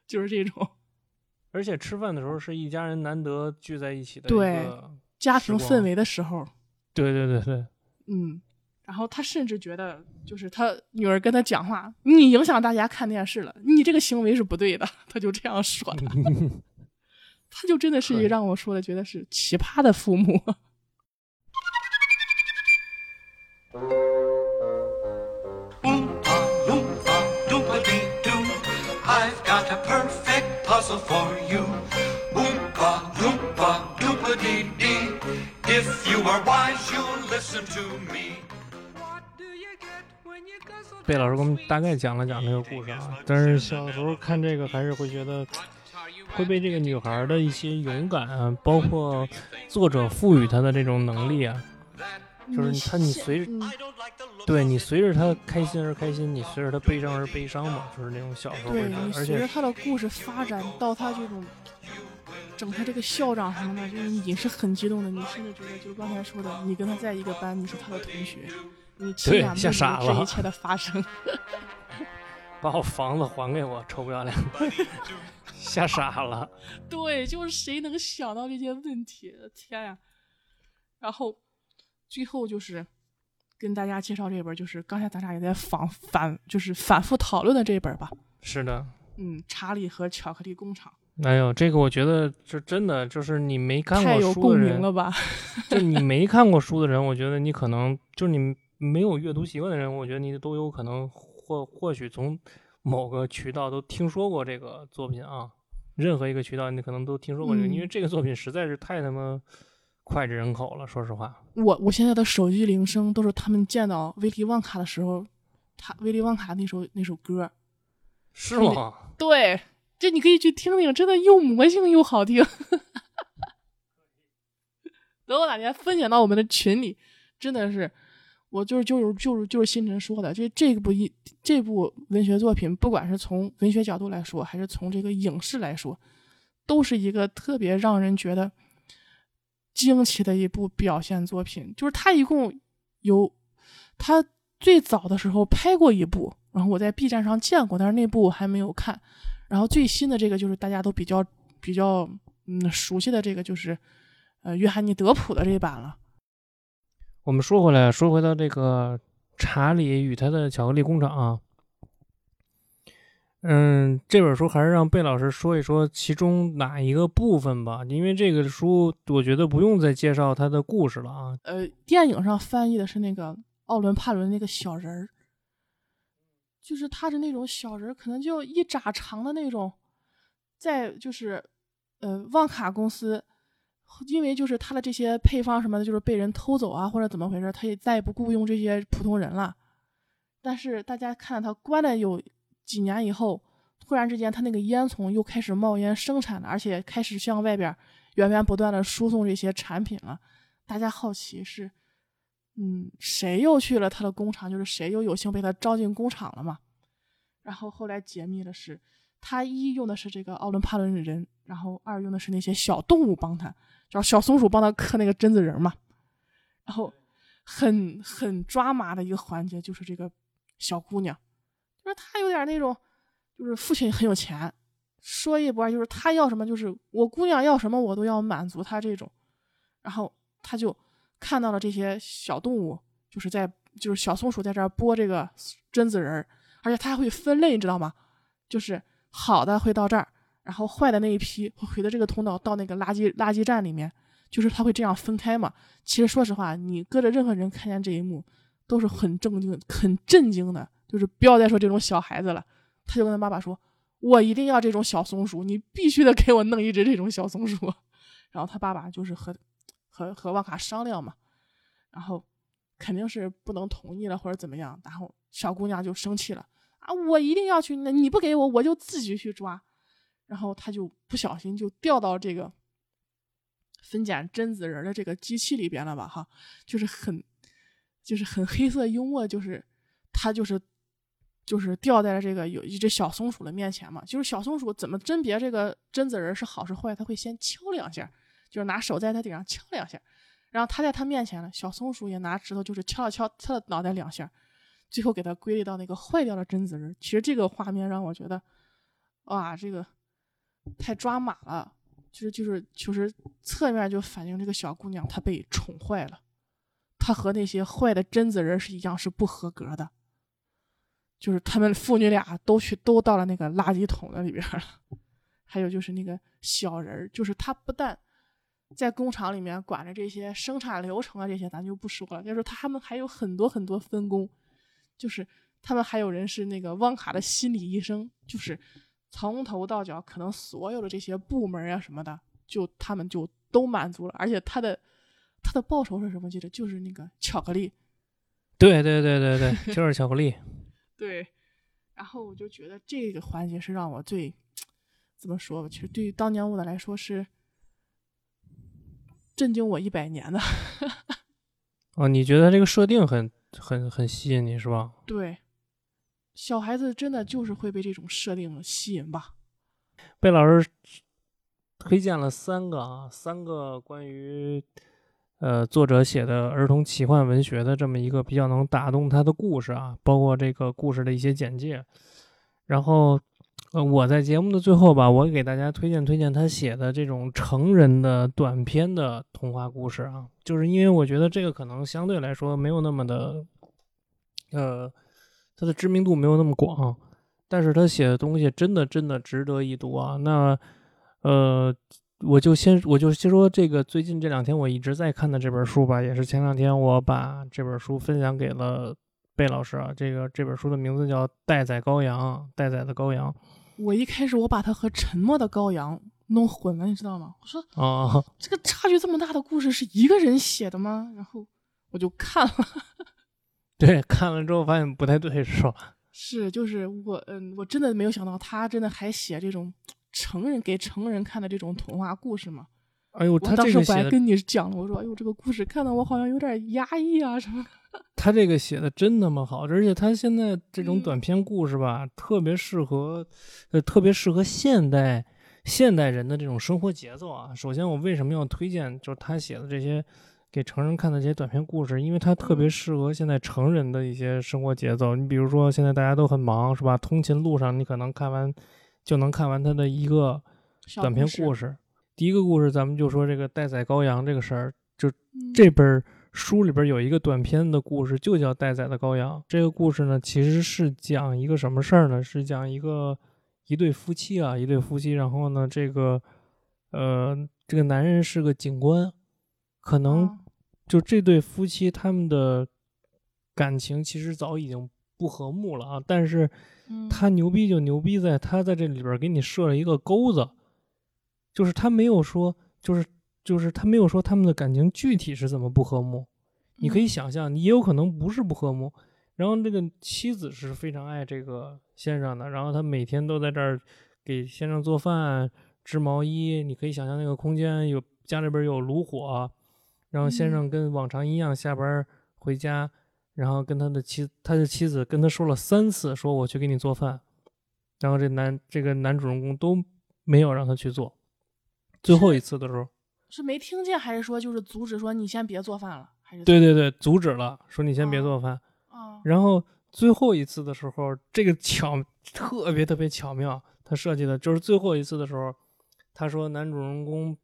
就是这种 [laughs] 而且吃饭的时候是一家人难得聚在一起的一对个，家庭氛围的时候。对对对对，嗯，然后他甚至觉得，就是他女儿跟他讲话，你影响大家看电视了，你这个行为是不对的，[laughs] 他就这样说的。[laughs] 他就真的是一个让我说的，觉得是奇葩的父母。贝老师给我们大概讲了讲这个故事啊，但是小时候看这个还是会觉得会被这个女孩的一些勇敢啊，包括作者赋予她的这种能力啊，就是她你随着对你随着她开心而开心，你随着她悲伤而悲伤嘛，就是那种小时候会对而你随着且他的故事发展到她这种整他这个校长什么的，就是你是很激动的，你甚至觉得就是刚才说的，你跟他在一个班，你是他的同学，你亲对眼目睹吓傻了这一切的发生。[laughs] 把我房子还给我，臭不要脸，[laughs] 吓傻了。对，就是谁能想到这些问题？天呀！然后最后就是跟大家介绍这本，就是刚才咱俩也在反反就是反复讨论的这本吧。是的，嗯，查理和巧克力工厂。哎呦，这个我觉得这真的就是你没看过书的人，共鸣了吧？[laughs] 就你没看过书的人，我觉得你可能就是你没有阅读习惯的人，我觉得你都有可能或或许从某个渠道都听说过这个作品啊。任何一个渠道你可能都听说过这个，因为嗯这个作品实在是太他妈脍炙人口了。说实话，我我现在的手机铃声都是他们见到威利旺卡的时候，他威利旺卡那首那首歌。是吗？[laughs] 对，这你可以去听听，真的又魔性又好听。[laughs] 等我哪天分享到我们的群里，真的是，我就是就是就是就是星辰说的，这这部一这部文学作品，不管是从文学角度来说，还是从这个影视来说，都是一个特别让人觉得惊奇的一部表现作品。就是它一共有，它最早的时候拍过一部，然后我在 B 站上见过，但是那部我还没有看。然后最新的这个就是大家都比较比较嗯熟悉的这个就是呃约翰尼德普的这一版了。我们说回来，说回到这个查理与他的巧克力工厂啊，嗯，这本书还是让贝老师说一说其中哪一个部分吧，因为这个书我觉得不用再介绍它的故事了啊。呃，电影上翻译的是那个奥伦帕伦那个小人儿，就是他是那种小人儿，可能就一拃长的那种，在就是呃旺卡公司，因为就是他的这些配方什么的，就是被人偷走啊或者怎么回事，他也再也不雇佣这些普通人了。但是大家看到他关了有几年以后，突然之间他那个烟囱又开始冒烟生产了，而且开始向外边源源不断的输送这些产品了。大家好奇是，嗯，谁又去了他的工厂？就是谁又有幸被他招进工厂了嘛？然后后来解密的是，他一用的是这个奥伦帕伦人，然后二用的是那些小动物帮他，叫小松鼠帮他刻那个榛子仁嘛。然后很很抓马的一个环节就是这个小姑娘，就是她有点那种，就是父亲很有钱，说一不二，就是他要什么就是我姑娘要什么我都要满足她这种。然后他就看到了这些小动物，就是在就是小松鼠在这儿剥这个榛子仁儿，而且它还会分类，你知道吗？就是好的会到这儿，然后坏的那一批会回到这个通道到那个垃圾垃圾站里面，就是他会这样分开嘛。其实说实话，你搁着任何人看见这一幕，都是很震惊、很震惊的。就是不要再说这种小孩子了，他就跟他爸爸说：“我一定要这种小松鼠，你必须得给我弄一只这种小松鼠。[laughs] ”然后他爸爸就是和和和旺卡商量嘛，然后肯定是不能同意了或者怎么样，然后小姑娘就生气了啊，我一定要去，那你不给我，我就自己去抓。然后他就不小心就掉到这个分拣榛子仁的这个机器里边了吧？哈，就是很就是很黑色幽默，就是他就是就是掉在了这个有一只小松鼠的面前嘛，就是小松鼠怎么甄别这个榛子仁是好是坏，他会先敲两下。就是拿手在他顶上敲两下，然后他在他面前了，小松鼠也拿指头就是敲了敲他的脑袋两下，最后给他归类到那个坏掉的榛子仁。其实这个画面让我觉得，哇，这个太抓马了，就是就是就是侧面就反映这个小姑娘她被宠坏了，她和那些坏的贞子人是一样是不合格的，就是他们父女俩都去都到了那个垃圾桶的里边了。还有就是那个小人，就是他不但在工厂里面管着这些生产流程啊，这些咱就不说了。就是他们还有很多很多分工，就是他们还有人是那个汪卡的心理医生，就是从头到脚，可能所有的这些部门啊什么的，就他们就都满足了。而且他的他的报酬是什么？记得就是那个巧克力。对对对对对，就是巧克力。[laughs] 对，然后我就觉得这个环节是让我最怎么说吧，其实对于当年我的来说是震惊我一百年的。[laughs] 哦，你觉得这个设定很很很吸引你是吧？对，小孩子真的就是会被这种设定吸引吧。贝老师推荐了三个啊，三个关于呃作者写的儿童奇幻文学的这么一个比较能打动他的故事啊，包括这个故事的一些简介。然后，呃，我在节目的最后吧，我给大家推荐推荐他写的这种成人的短篇的童话故事啊，就是因为我觉得这个可能相对来说没有那么的，呃，他的知名度没有那么广，但是他写的东西真的真的值得一读啊。那，呃。我就先我就先说这个最近这两天我一直在看的这本书吧，也是前两天我把这本书分享给了贝老师啊。这个这本书的名字叫《待宰羔羊》，待宰的羔羊。我一开始我把它和《沉默的羔羊》弄混了，你知道吗？我说啊，这个差距这么大的故事是一个人写的吗？然后我就看了，[laughs] 对，看了之后发现不太对，是吧？是，就是我，嗯，我真的没有想到他真的还写这种。成人给成人看的这种童话故事嘛？哎呦，他当时我还跟你讲了，我说，哎呦，这个故事看的我好像有点压抑啊什么。[laughs] 他这个写的真那么好，而且他现在这种短篇故事吧，特别适合，呃，特别适合现代现代人的这种生活节奏啊。首先，我为什么要推荐就是他写的这些给成人看的这些短篇故事？因为它特别适合现在成人的一些生活节奏。你比如说，现在大家都很忙，是吧？通勤路上，你可能看完。就能看完他的一个短篇故事。第一个故事，咱们就说这个待宰羔羊这个事儿。就这本书里边有一个短篇的故事，就叫《待宰的羔羊》。这个故事呢，其实是讲一个什么事儿呢？是讲一个一对夫妻啊，一对夫妻。然后呢，这个呃，这个男人是个警官，可能就这对夫妻他们的感情其实早已经不和睦了啊，但是。他牛逼就牛逼在，他在这里边给你设了一个钩子，就是他没有说，就是就是他没有说他们的感情具体是怎么不和睦，你可以想象，也有可能不是不和睦。然后这个妻子是非常爱这个先生的，然后他每天都在这儿给先生做饭、织毛衣。你可以想象那个空间有家里边有炉火，然后先生跟往常一样下班回家。然后跟他的妻，他的妻子跟他说了三次，说我去给你做饭，然后这男这个男主人公都没有让他去做。最后一次的时候，是没听见还是说就是阻止说你先别做饭了？还是对对对，阻止了，说你先别做饭。啊。然后最后一次的时候，这个巧特别特别巧妙，他设计的就是最后一次的时候，他说男主人公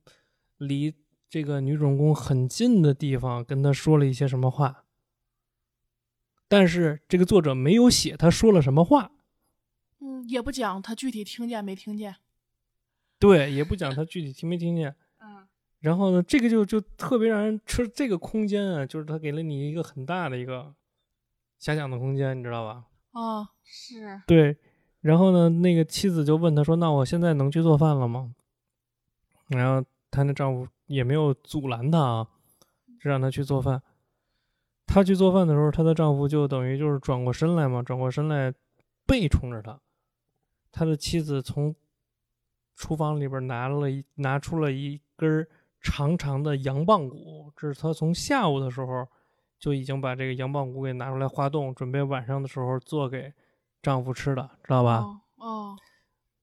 离这个女主人公很近的地方跟他说了一些什么话。但是这个作者没有写他说了什么话，嗯，也不讲他具体听见没听见，对，也不讲他具体听没听见，嗯，[laughs] 然后呢，这个就就特别让人吃这个空间啊，就是他给了你一个很大的一个遐想的空间，你知道吧？哦，是，对，然后呢，那个妻子就问他说：“那我现在能去做饭了吗？”然后她那丈夫也没有阻拦她啊，就让她去做饭。她去做饭的时候，她的丈夫就等于就是转过身来嘛，转过身来，背冲着她。他的妻子从厨房里边拿了一拿出了一根长长的羊棒骨，这是她从下午的时候就已经把这个羊棒骨给拿出来化冻，准备晚上的时候做给丈夫吃的，知道吧？哦，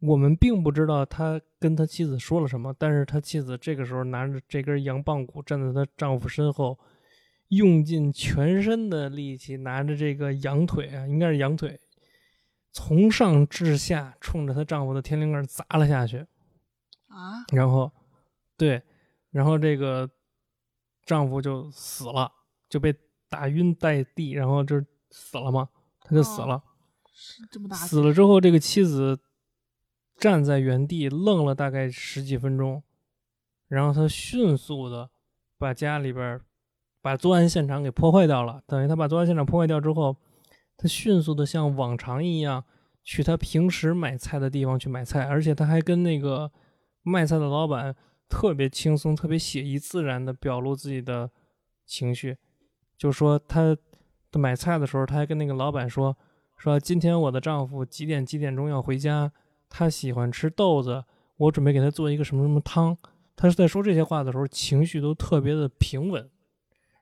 我们并不知道他跟他妻子说了什么，但是他妻子这个时候拿着这根羊棒骨站在她丈夫身后。用尽全身的力气，拿着这个羊腿啊，应该是羊腿，从上至下冲着她丈夫的天灵盖砸了下去，啊！然后，对，然后这个丈夫就死了，就被打晕在地，然后就死了嘛，他就死了。这么大。死了之后，这个妻子站在原地愣了大概十几分钟，然后他迅速的把家里边。把作案现场给破坏掉了，等于他把作案现场破坏掉之后，他迅速的像往常一样去他平时买菜的地方去买菜，而且他还跟那个卖菜的老板特别轻松、特别写意、自然的表露自己的情绪，就说他买菜的时候，他还跟那个老板说说今天我的丈夫几点几点钟要回家，他喜欢吃豆子，我准备给他做一个什么什么汤。他是在说这些话的时候，情绪都特别的平稳。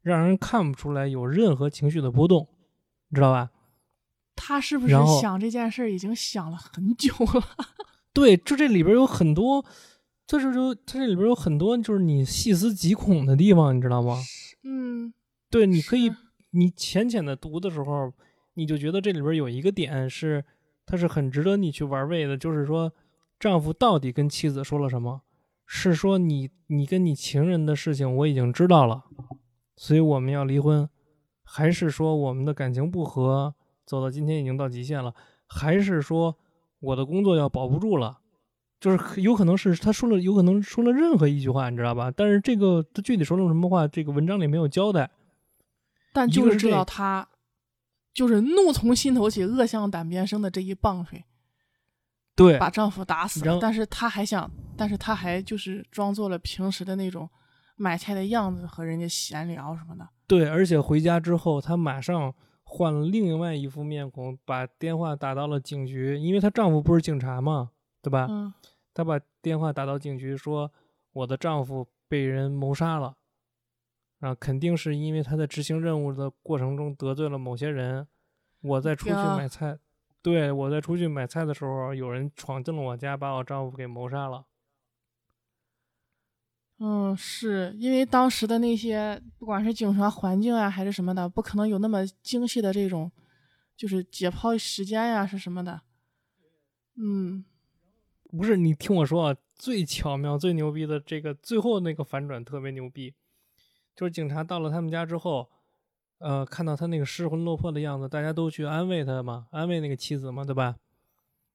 让人看不出来有任何情绪的波动，你知道吧？他是不是想这件事已经想了很久了？[laughs] 对，就这里边有很多，就是就它这里边有很多，就是你细思极恐的地方，你知道吗？嗯，对，你可以，你浅浅的读的时候，你就觉得这里边有一个点是，它是很值得你去玩味的。就是说，丈夫到底跟妻子说了什么？是说你你跟你情人的事情我已经知道了，所以我们要离婚，还是说我们的感情不和，走到今天已经到极限了，还是说我的工作要保不住了？就是有可能是他说了，有可能说了任何一句话，你知道吧？但是这个他具体说了什么话，这个文章里没有交代。但就是知道他就是怒从心头起，恶向胆边生的这一棒槌，对，把丈夫打死。了但是她还想，但是她还就是装作了平时的那种买菜的样子，和人家闲聊什么的。对，而且回家之后，她马上换了另外一副面孔，把电话打到了警局，因为她丈夫不是警察嘛，对吧？嗯，她把电话打到警局，说我的丈夫被人谋杀了，啊，肯定是因为他在执行任务的过程中得罪了某些人。我在出去买菜，对我在出去买菜的时候，有人闯进了我家，把我丈夫给谋杀了。嗯，是因为当时的那些不管是警察环境啊，还是什么的，不可能有那么精细的这种，就是解剖时间呀、是什么的。嗯，不是你听我说啊，最巧妙、最牛逼的这个最后那个反转特别牛逼，就是警察到了他们家之后，呃，看到他那个失魂落魄的样子，大家都去安慰他嘛，安慰那个妻子嘛，对吧？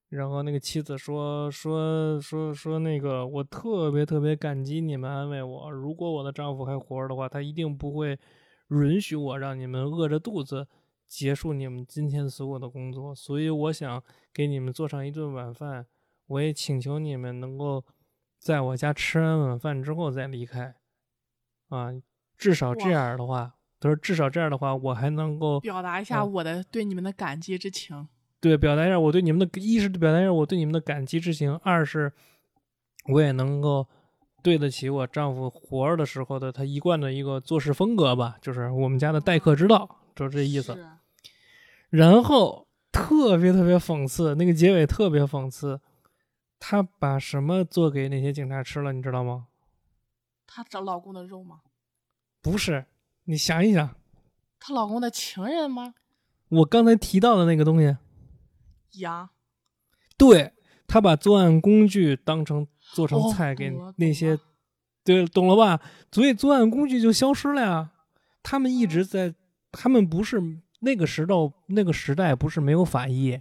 然后那个妻子说说说说那个，我特别特别感激你们安慰我，如果我的丈夫还活着的话，他一定不会允许我让你们饿着肚子结束你们今天所有的工作，所以我想给你们做上一顿晚饭。我也请求你们能够在我家吃完晚饭之后再离开，啊，至少这样的话，他说至少这样的话，我还能够表达一下嗯我的对你们的感激之情。对表达一下我对你们的，一是表达一下我对你们的感激之情，二是我也能够对得起我丈夫活着的时候的他一贯的一个做事风格吧，就是我们家的待客之道，就是这意思。然后特别特别讽刺，那个结尾特别讽刺，他把什么做给那些警察吃了，你知道吗？她找老公的肉吗？不是，你想一想，她老公的情人吗？我刚才提到的那个东西，羊。对他把作案工具当成做成哦菜给那些，对，懂了吧？所以作案工具就消失了呀。他们一嗯直在，他们不是那个时代，那个时代不是没有法医，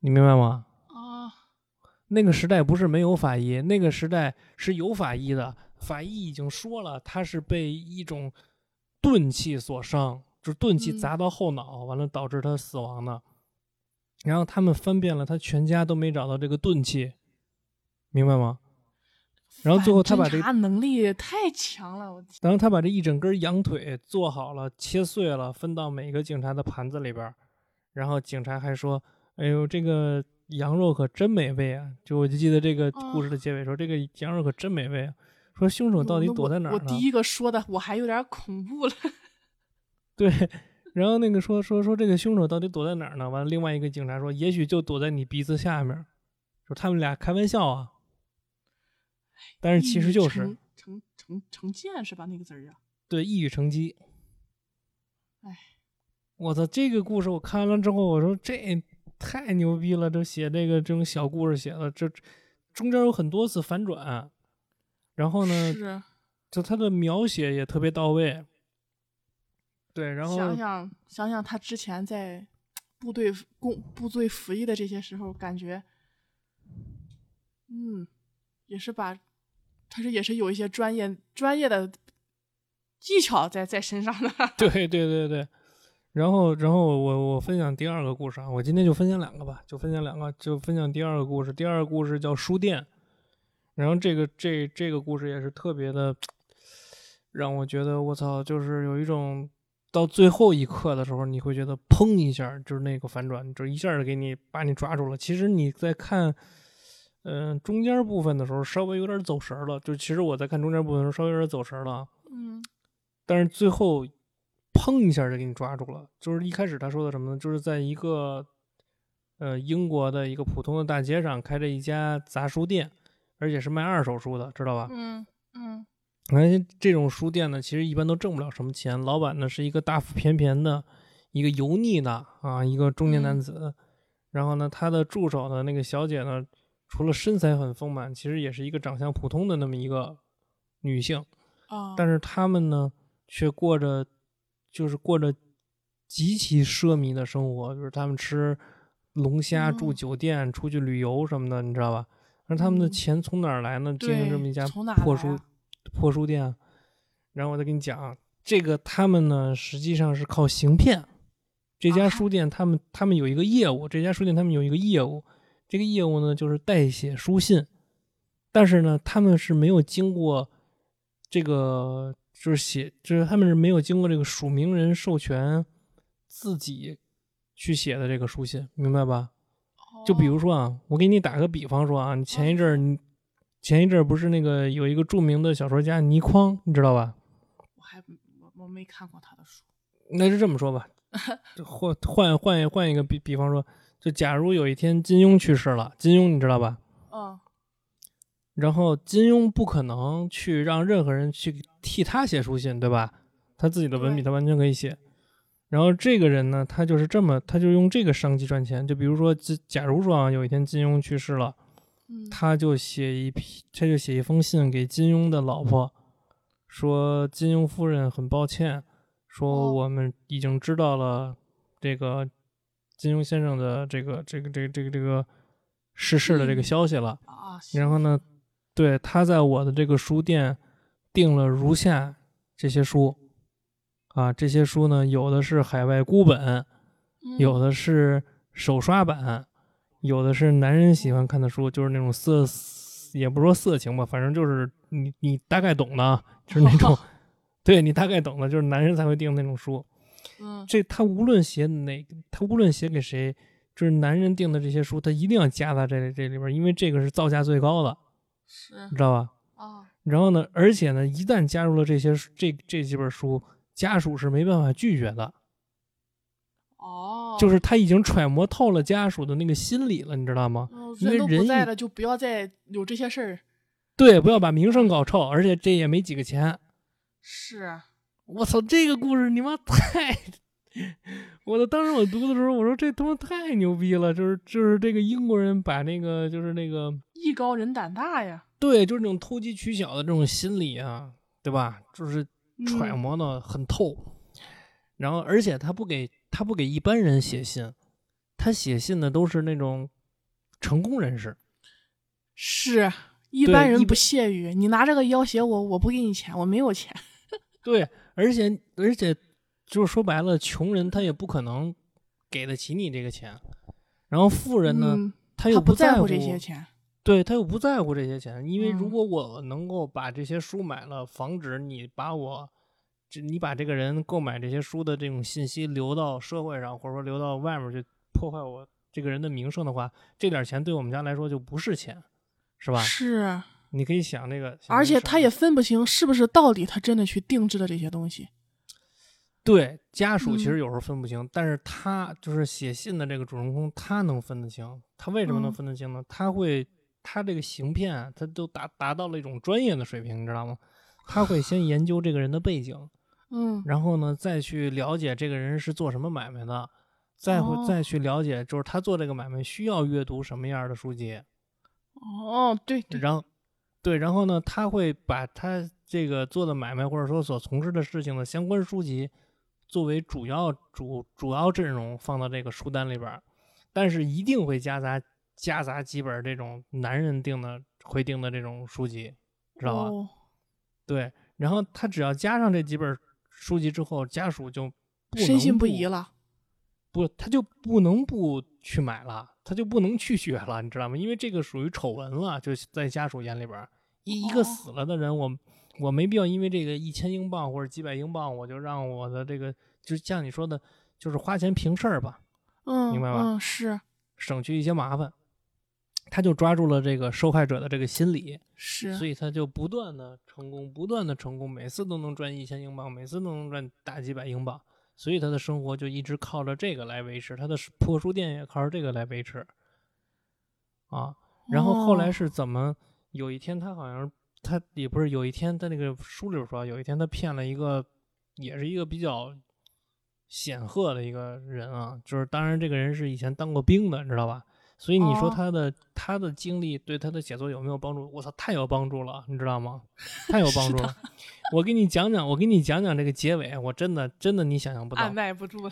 你明白吗？啊，那个时代不是没有法医，那个时代是有法医的。法医已经说了，他是被一种钝器所伤，就是钝器嗯砸到后脑，完了导致他死亡的。然后他们翻遍了他全家都没找到这个钝器，明白吗？然后最后他把这能力太强了，我然后他把这一整根羊腿做好了，切碎了，分到每个警察的盘子里边儿。然后警察还说：“哎呦，这个羊肉可真美味啊！”就我就记得这个故事的结尾说：“这个羊肉可真美味啊！”说凶手到底躲在哪儿呢？我第一个说的，我还有点恐怖了。[laughs] 对，然后那个说说说这个凶手到底躲在哪儿呢？完了，另外一个警察说：“也许就躲在你鼻子下面儿。”说他们俩开玩笑啊，但是其实就是成成成成见是吧？那个字儿啊，对，一语成机。哎，我操！这个故事我看完了之后，我说这太牛逼了，这写这个这种小故事写的，这中间有很多次反转，然后呢，是就他的描写也特别到位。对，然后想想想想他之前在部队工部队服役的这些时候，感觉，嗯，也是把，他是也是有一些专业专业的技巧在在身上的。[laughs] [laughs] 对对对对，然后然后我我分享第二个故事啊，我今天就分享两个吧，就分享两个，就分享第二个故事。第二个故事叫书店，然后这个这这个故事也是特别的，让我觉得我操，就是有一种到最后一刻的时候，你会觉得砰一下，就是那个反转，就一下就给你把你抓住了。其实你在看。嗯、中间部分的时候稍微有点走神儿了，就其实我在看中间部分的时候稍微有点走神儿了，嗯但是最后，砰一下就给你抓住了。就是一开始他说的什么呢？就是在一个，呃，英国的一个普通的大街上开着一家杂书店，而且是卖二手书的，知道吧？嗯嗯哎，这种书店呢，其实一般都挣不了什么钱。老板呢是一个大腹便便的、一个油腻的啊，一个中年男子。然后呢，他的助手的那个小姐呢，除了身材很丰满，其实也是一个长相普通的那么一个女性，啊，但是他们呢，却过着就是过着极其奢靡的生活，就是他们吃龙虾、住嗯酒店、出去旅游什么的，你知道吧？而他们的嗯钱从哪儿来呢？经营这么一家破书啊破书店。然后我再跟你讲，这个他们呢，实际上是靠行骗。这家啊书店，他们他们有一个业务，这家书店他们有一个业务，这个业务呢就是代写书信，但是呢，他们是没有经过这个，就是写，就是他们是没有经过这个署名人授权，自己去写的这个书信，明白吧？就比如哦说啊，我给你打个比方说啊，你前一阵儿你前一阵儿不是那个有一个著名的小说家倪匡，你知道吧？我还我我没看过他的书，那就这么说吧，就换换换换一个比比方说，就假如有一天金庸去世了，金庸你知道吧？嗯然后金庸不可能去让任何人去替他写书信，对吧？他自己的文笔他完全可以写。然后这个人呢，他就是这么，他就用这个商机赚钱。就比如说，假假如说啊，有一天金庸去世了，嗯，他就写一批，他就写一封信给金庸的老婆，说金庸夫人很抱歉，说哦。我们已经知道了这个金庸先生的这个这个这个这个这个逝世的这个嗯。消息了。啊，然后呢，对他在我的这个书店订了如下这些书，啊，这些书呢，有的是海外孤本，嗯有的是手刷版，有的是男人喜欢看的书，就是那种色，也不说色情吧，反正就是你你大概懂的啊，就是那种，[laughs] 对你大概懂的，就是男人才会订那种书。嗯这他无论写哪，他无论写给谁，就是男人订的这些书，他一定要加在这这里边，因为这个是造价最高的，是你知道吧？啊然后呢，而且呢，一旦加入了这些这这几本书，家属是没办法拒绝的，哦，就是他已经揣摩透了家属的那个心理了，你知道吗？嗯因为人不在了，就不要再有这些事儿。对，不要把名声搞臭，而且这也没几个钱。是，我操，这个故事你妈太……我的当时我读的时候，我说这他妈太牛逼了，就是就是这个英国人把那个就是那个艺高人胆大呀。对，就是那种投机取巧的这种心理啊，对吧？就是揣嗯摩的很透。然后，而且他不给他不给一般人写信，他写信的都是那种成功人士。是一般般人不屑于你拿这个要挟我，我不给你钱，我没有钱。对，而且而且就是说白了，穷人他也不可能给得起你这个钱，然后富人呢，嗯他又不在乎这些钱。对他又不在乎这些钱，因为如嗯果我能够把这些书买了，防止你把我，这你把这个人购买这些书的这种信息流到社会上，或者说流到外面去破坏我这个人的名声的话，这点钱对我们家来说就不是钱，是吧？是，你可以想那个，而且他也分不清是不是到底他真的去定制的这些东西。对家属其嗯实有时候分不清，但是他就是写信的这个主人公，他能分得清。他为什么能嗯分得清呢？他会，他这个行骗啊，他都达达到了一种专业的水平，你知道吗？他会先研究这个人的背景，[laughs] 嗯。然后呢，再去了解这个人是做什么买卖的，再会、哦。再去了解，就是他做这个买卖需要阅读什么样的书籍，哦，对对，然后，对，然后呢，他会把他这个做的买卖或者说所从事的事情的相关书籍作为主要主主要阵容放到这个书单里边儿，但是一定会夹杂夹杂几本这种男人订的会订的这种书籍，知道吧？哦对，然后他只要加上这几本书籍之后，家属就不深信能不疑了。不，他就不能不去买了，他就不能去学了，你知道吗？因为这个属于丑闻了，就在家属眼里边，一一个哦死了的人，我我没必要因为这个一千英镑或者几百英镑，我就让我的这个，就像你说的，就是花钱平事儿吧，嗯，明白吧嗯，是省去一些麻烦。他就抓住了这个受害者的这个心理，是，所以他就不断的成功，不断的成功，每次都能赚一千英镑，每次都能赚大几百英镑，所以他的生活就一直靠着这个来维持，他的破书店也靠着这个来维持。啊，然后后来哦是怎么？有一天他好像他也不是有一天他那个书里边说，有一天他骗了一个，也是一个比较显赫的一个人啊，就是当然这个人是以前当过兵的，你知道吧？所以你说哦他的、他的经历对他的写作有没有帮助？我操，太有帮助了，你知道吗？太有帮助了。我给你讲讲，我给你讲讲这个结尾，我真的真的你想象不到，按耐不住了。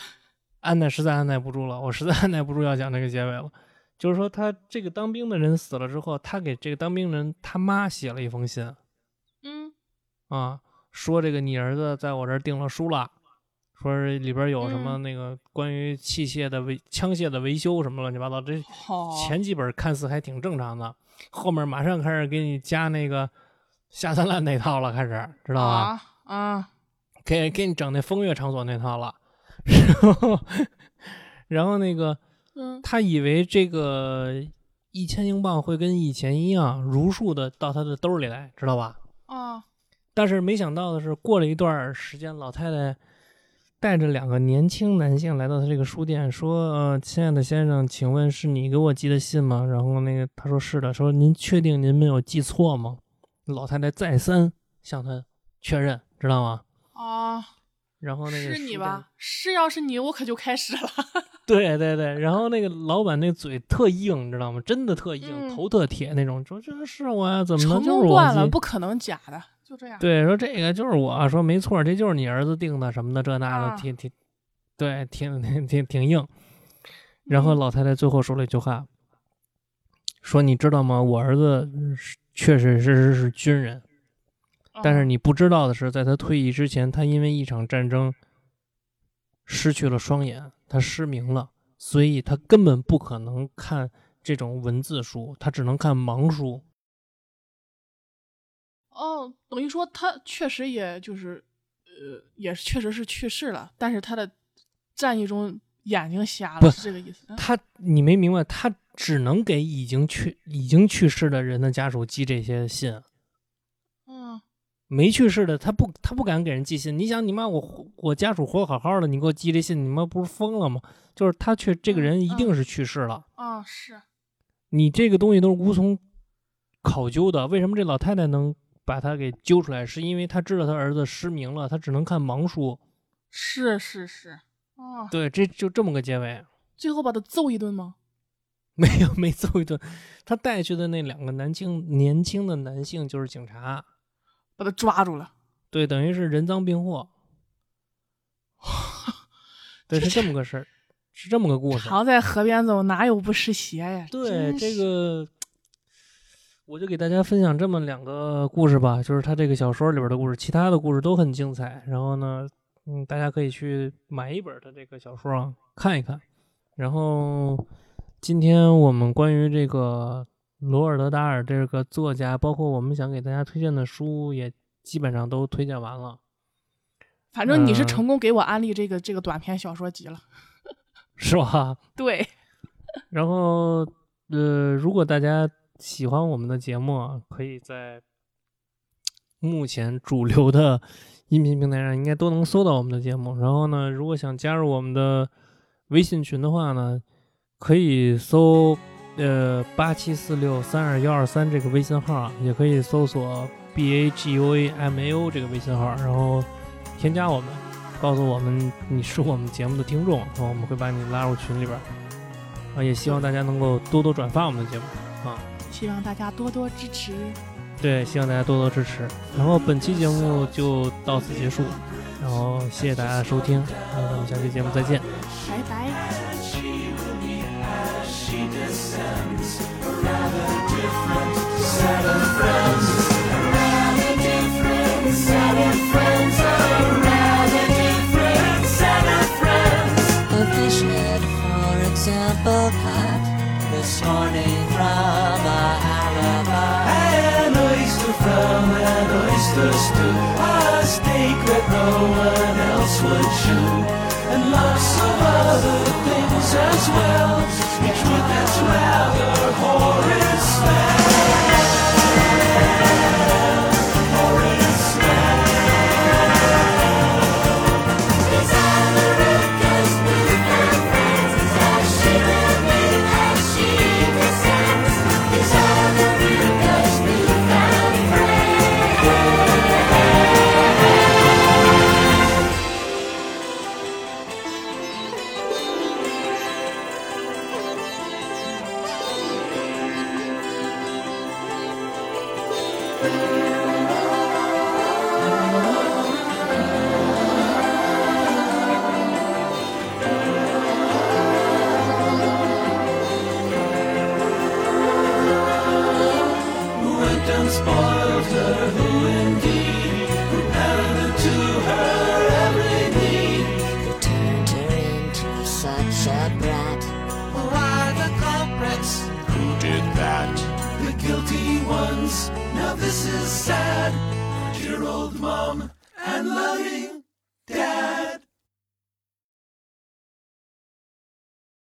按耐实在按耐不住了，我实在按耐不住要讲这个结尾了。就是说，他这个当兵的人死了之后，他给这个当兵人他妈写了一封信嗯啊，说这个你儿子在我这儿订了书了，说是里边有什么嗯那个关于器械的维枪械的维修什么乱七八糟，这，前几本看似还挺正常的，后面马上开始给你加那个下三滥那套了，开始知道吧？啊啊，给给你整那风月场所那套了，然后然后那个嗯他以为这个一千英镑会跟以前一样如数的到他的兜里来，知道吧？啊但是没想到的是，过了一段时间，老太太带着两个年轻男性来到他这个书店，说：“呃，亲爱的先生，请问是你给我寄的信吗？”然后那个他说：“是的。”说：“您确定您没有记错吗？”老太太再三向他确认，知道吗？啊，然后那个是你吧？是，要是你，我可就开始了。[laughs] [laughs] 对对对，然后那个老板那嘴特硬，你知道吗？真的特硬，嗯头特铁那种。说这是我呀，怎么能成就是我功惯了，不可能假的，就这样。对，说这个就是我说没错，这就是你儿子定的什么的这那的，啊挺挺，对，挺挺挺挺硬。然后嗯老太太最后说了一句话，说你知道吗？我儿子是确实实实是军人，但是嗯你不知道的是，在他退役之前，他因为一场战争失去了双眼，他失明了，所以他根本不可能看这种文字书，他只能看盲书。哦，等于说他确实也就是，呃，也是确实是去世了，但是他的战役中眼睛瞎了，是这个意思？嗯他你没明白，他只能给已经去已经去世的人的家属寄这些信，嗯，没去世的他不他不敢给人寄信。你想，你妈我我家属活得好好的，你给我寄这信，你妈不是疯了吗？就是他去这个人一定是去世了，啊，是，你这个东西都是无从考究的。为什么这老太太能把他给揪出来？是因为他知道他儿子失明了，他只能看盲书。是是是，哦，对，这就这么个结尾。最后把他揍一顿吗？没有没揍一顿，他带去的那两个男轻年轻的男性就是警察，把他抓住了。对，等于是人赃并获。对，是这么个事儿，是这么个故事。常在河边走，哪有不湿鞋呀？对这个，我就给大家分享这么两个故事吧，就是他这个小说里边的故事，其他的故事都很精彩。然后呢，嗯，大家可以去买一本他这个小说啊，看一看。然后今天我们关于这个罗尔德·达尔这个作家，包括我们想给大家推荐的书，也基本上都推荐完了，反正你是嗯成功给我安利这个这个短篇小说集了。是吧？[laughs] 对，[laughs] 然后，呃，如果大家喜欢我们的节目，可以在目前主流的音频平台上应该都能搜到我们的节目。然后呢，如果想加入我们的微信群的话呢，可以搜呃八七四六三二幺二三这个微信号，也可以搜索 B A G U A M A O 这个微信号，然后添加我们，告诉我们你是我们节目的听众，然后我们会把你拉入群里边。啊，也希望大家能够多多转发我们的节目。希望大家多多支持。对，希望大家多多支持。然后本期节目就到此结束，然后谢谢大家的收听，然后咱们下期节目再见。拜拜。Morning from a alibi. An oyster from an oyster stew, a steak that no one else would chew, and lots of other things as well. Each with its rather horrid smell.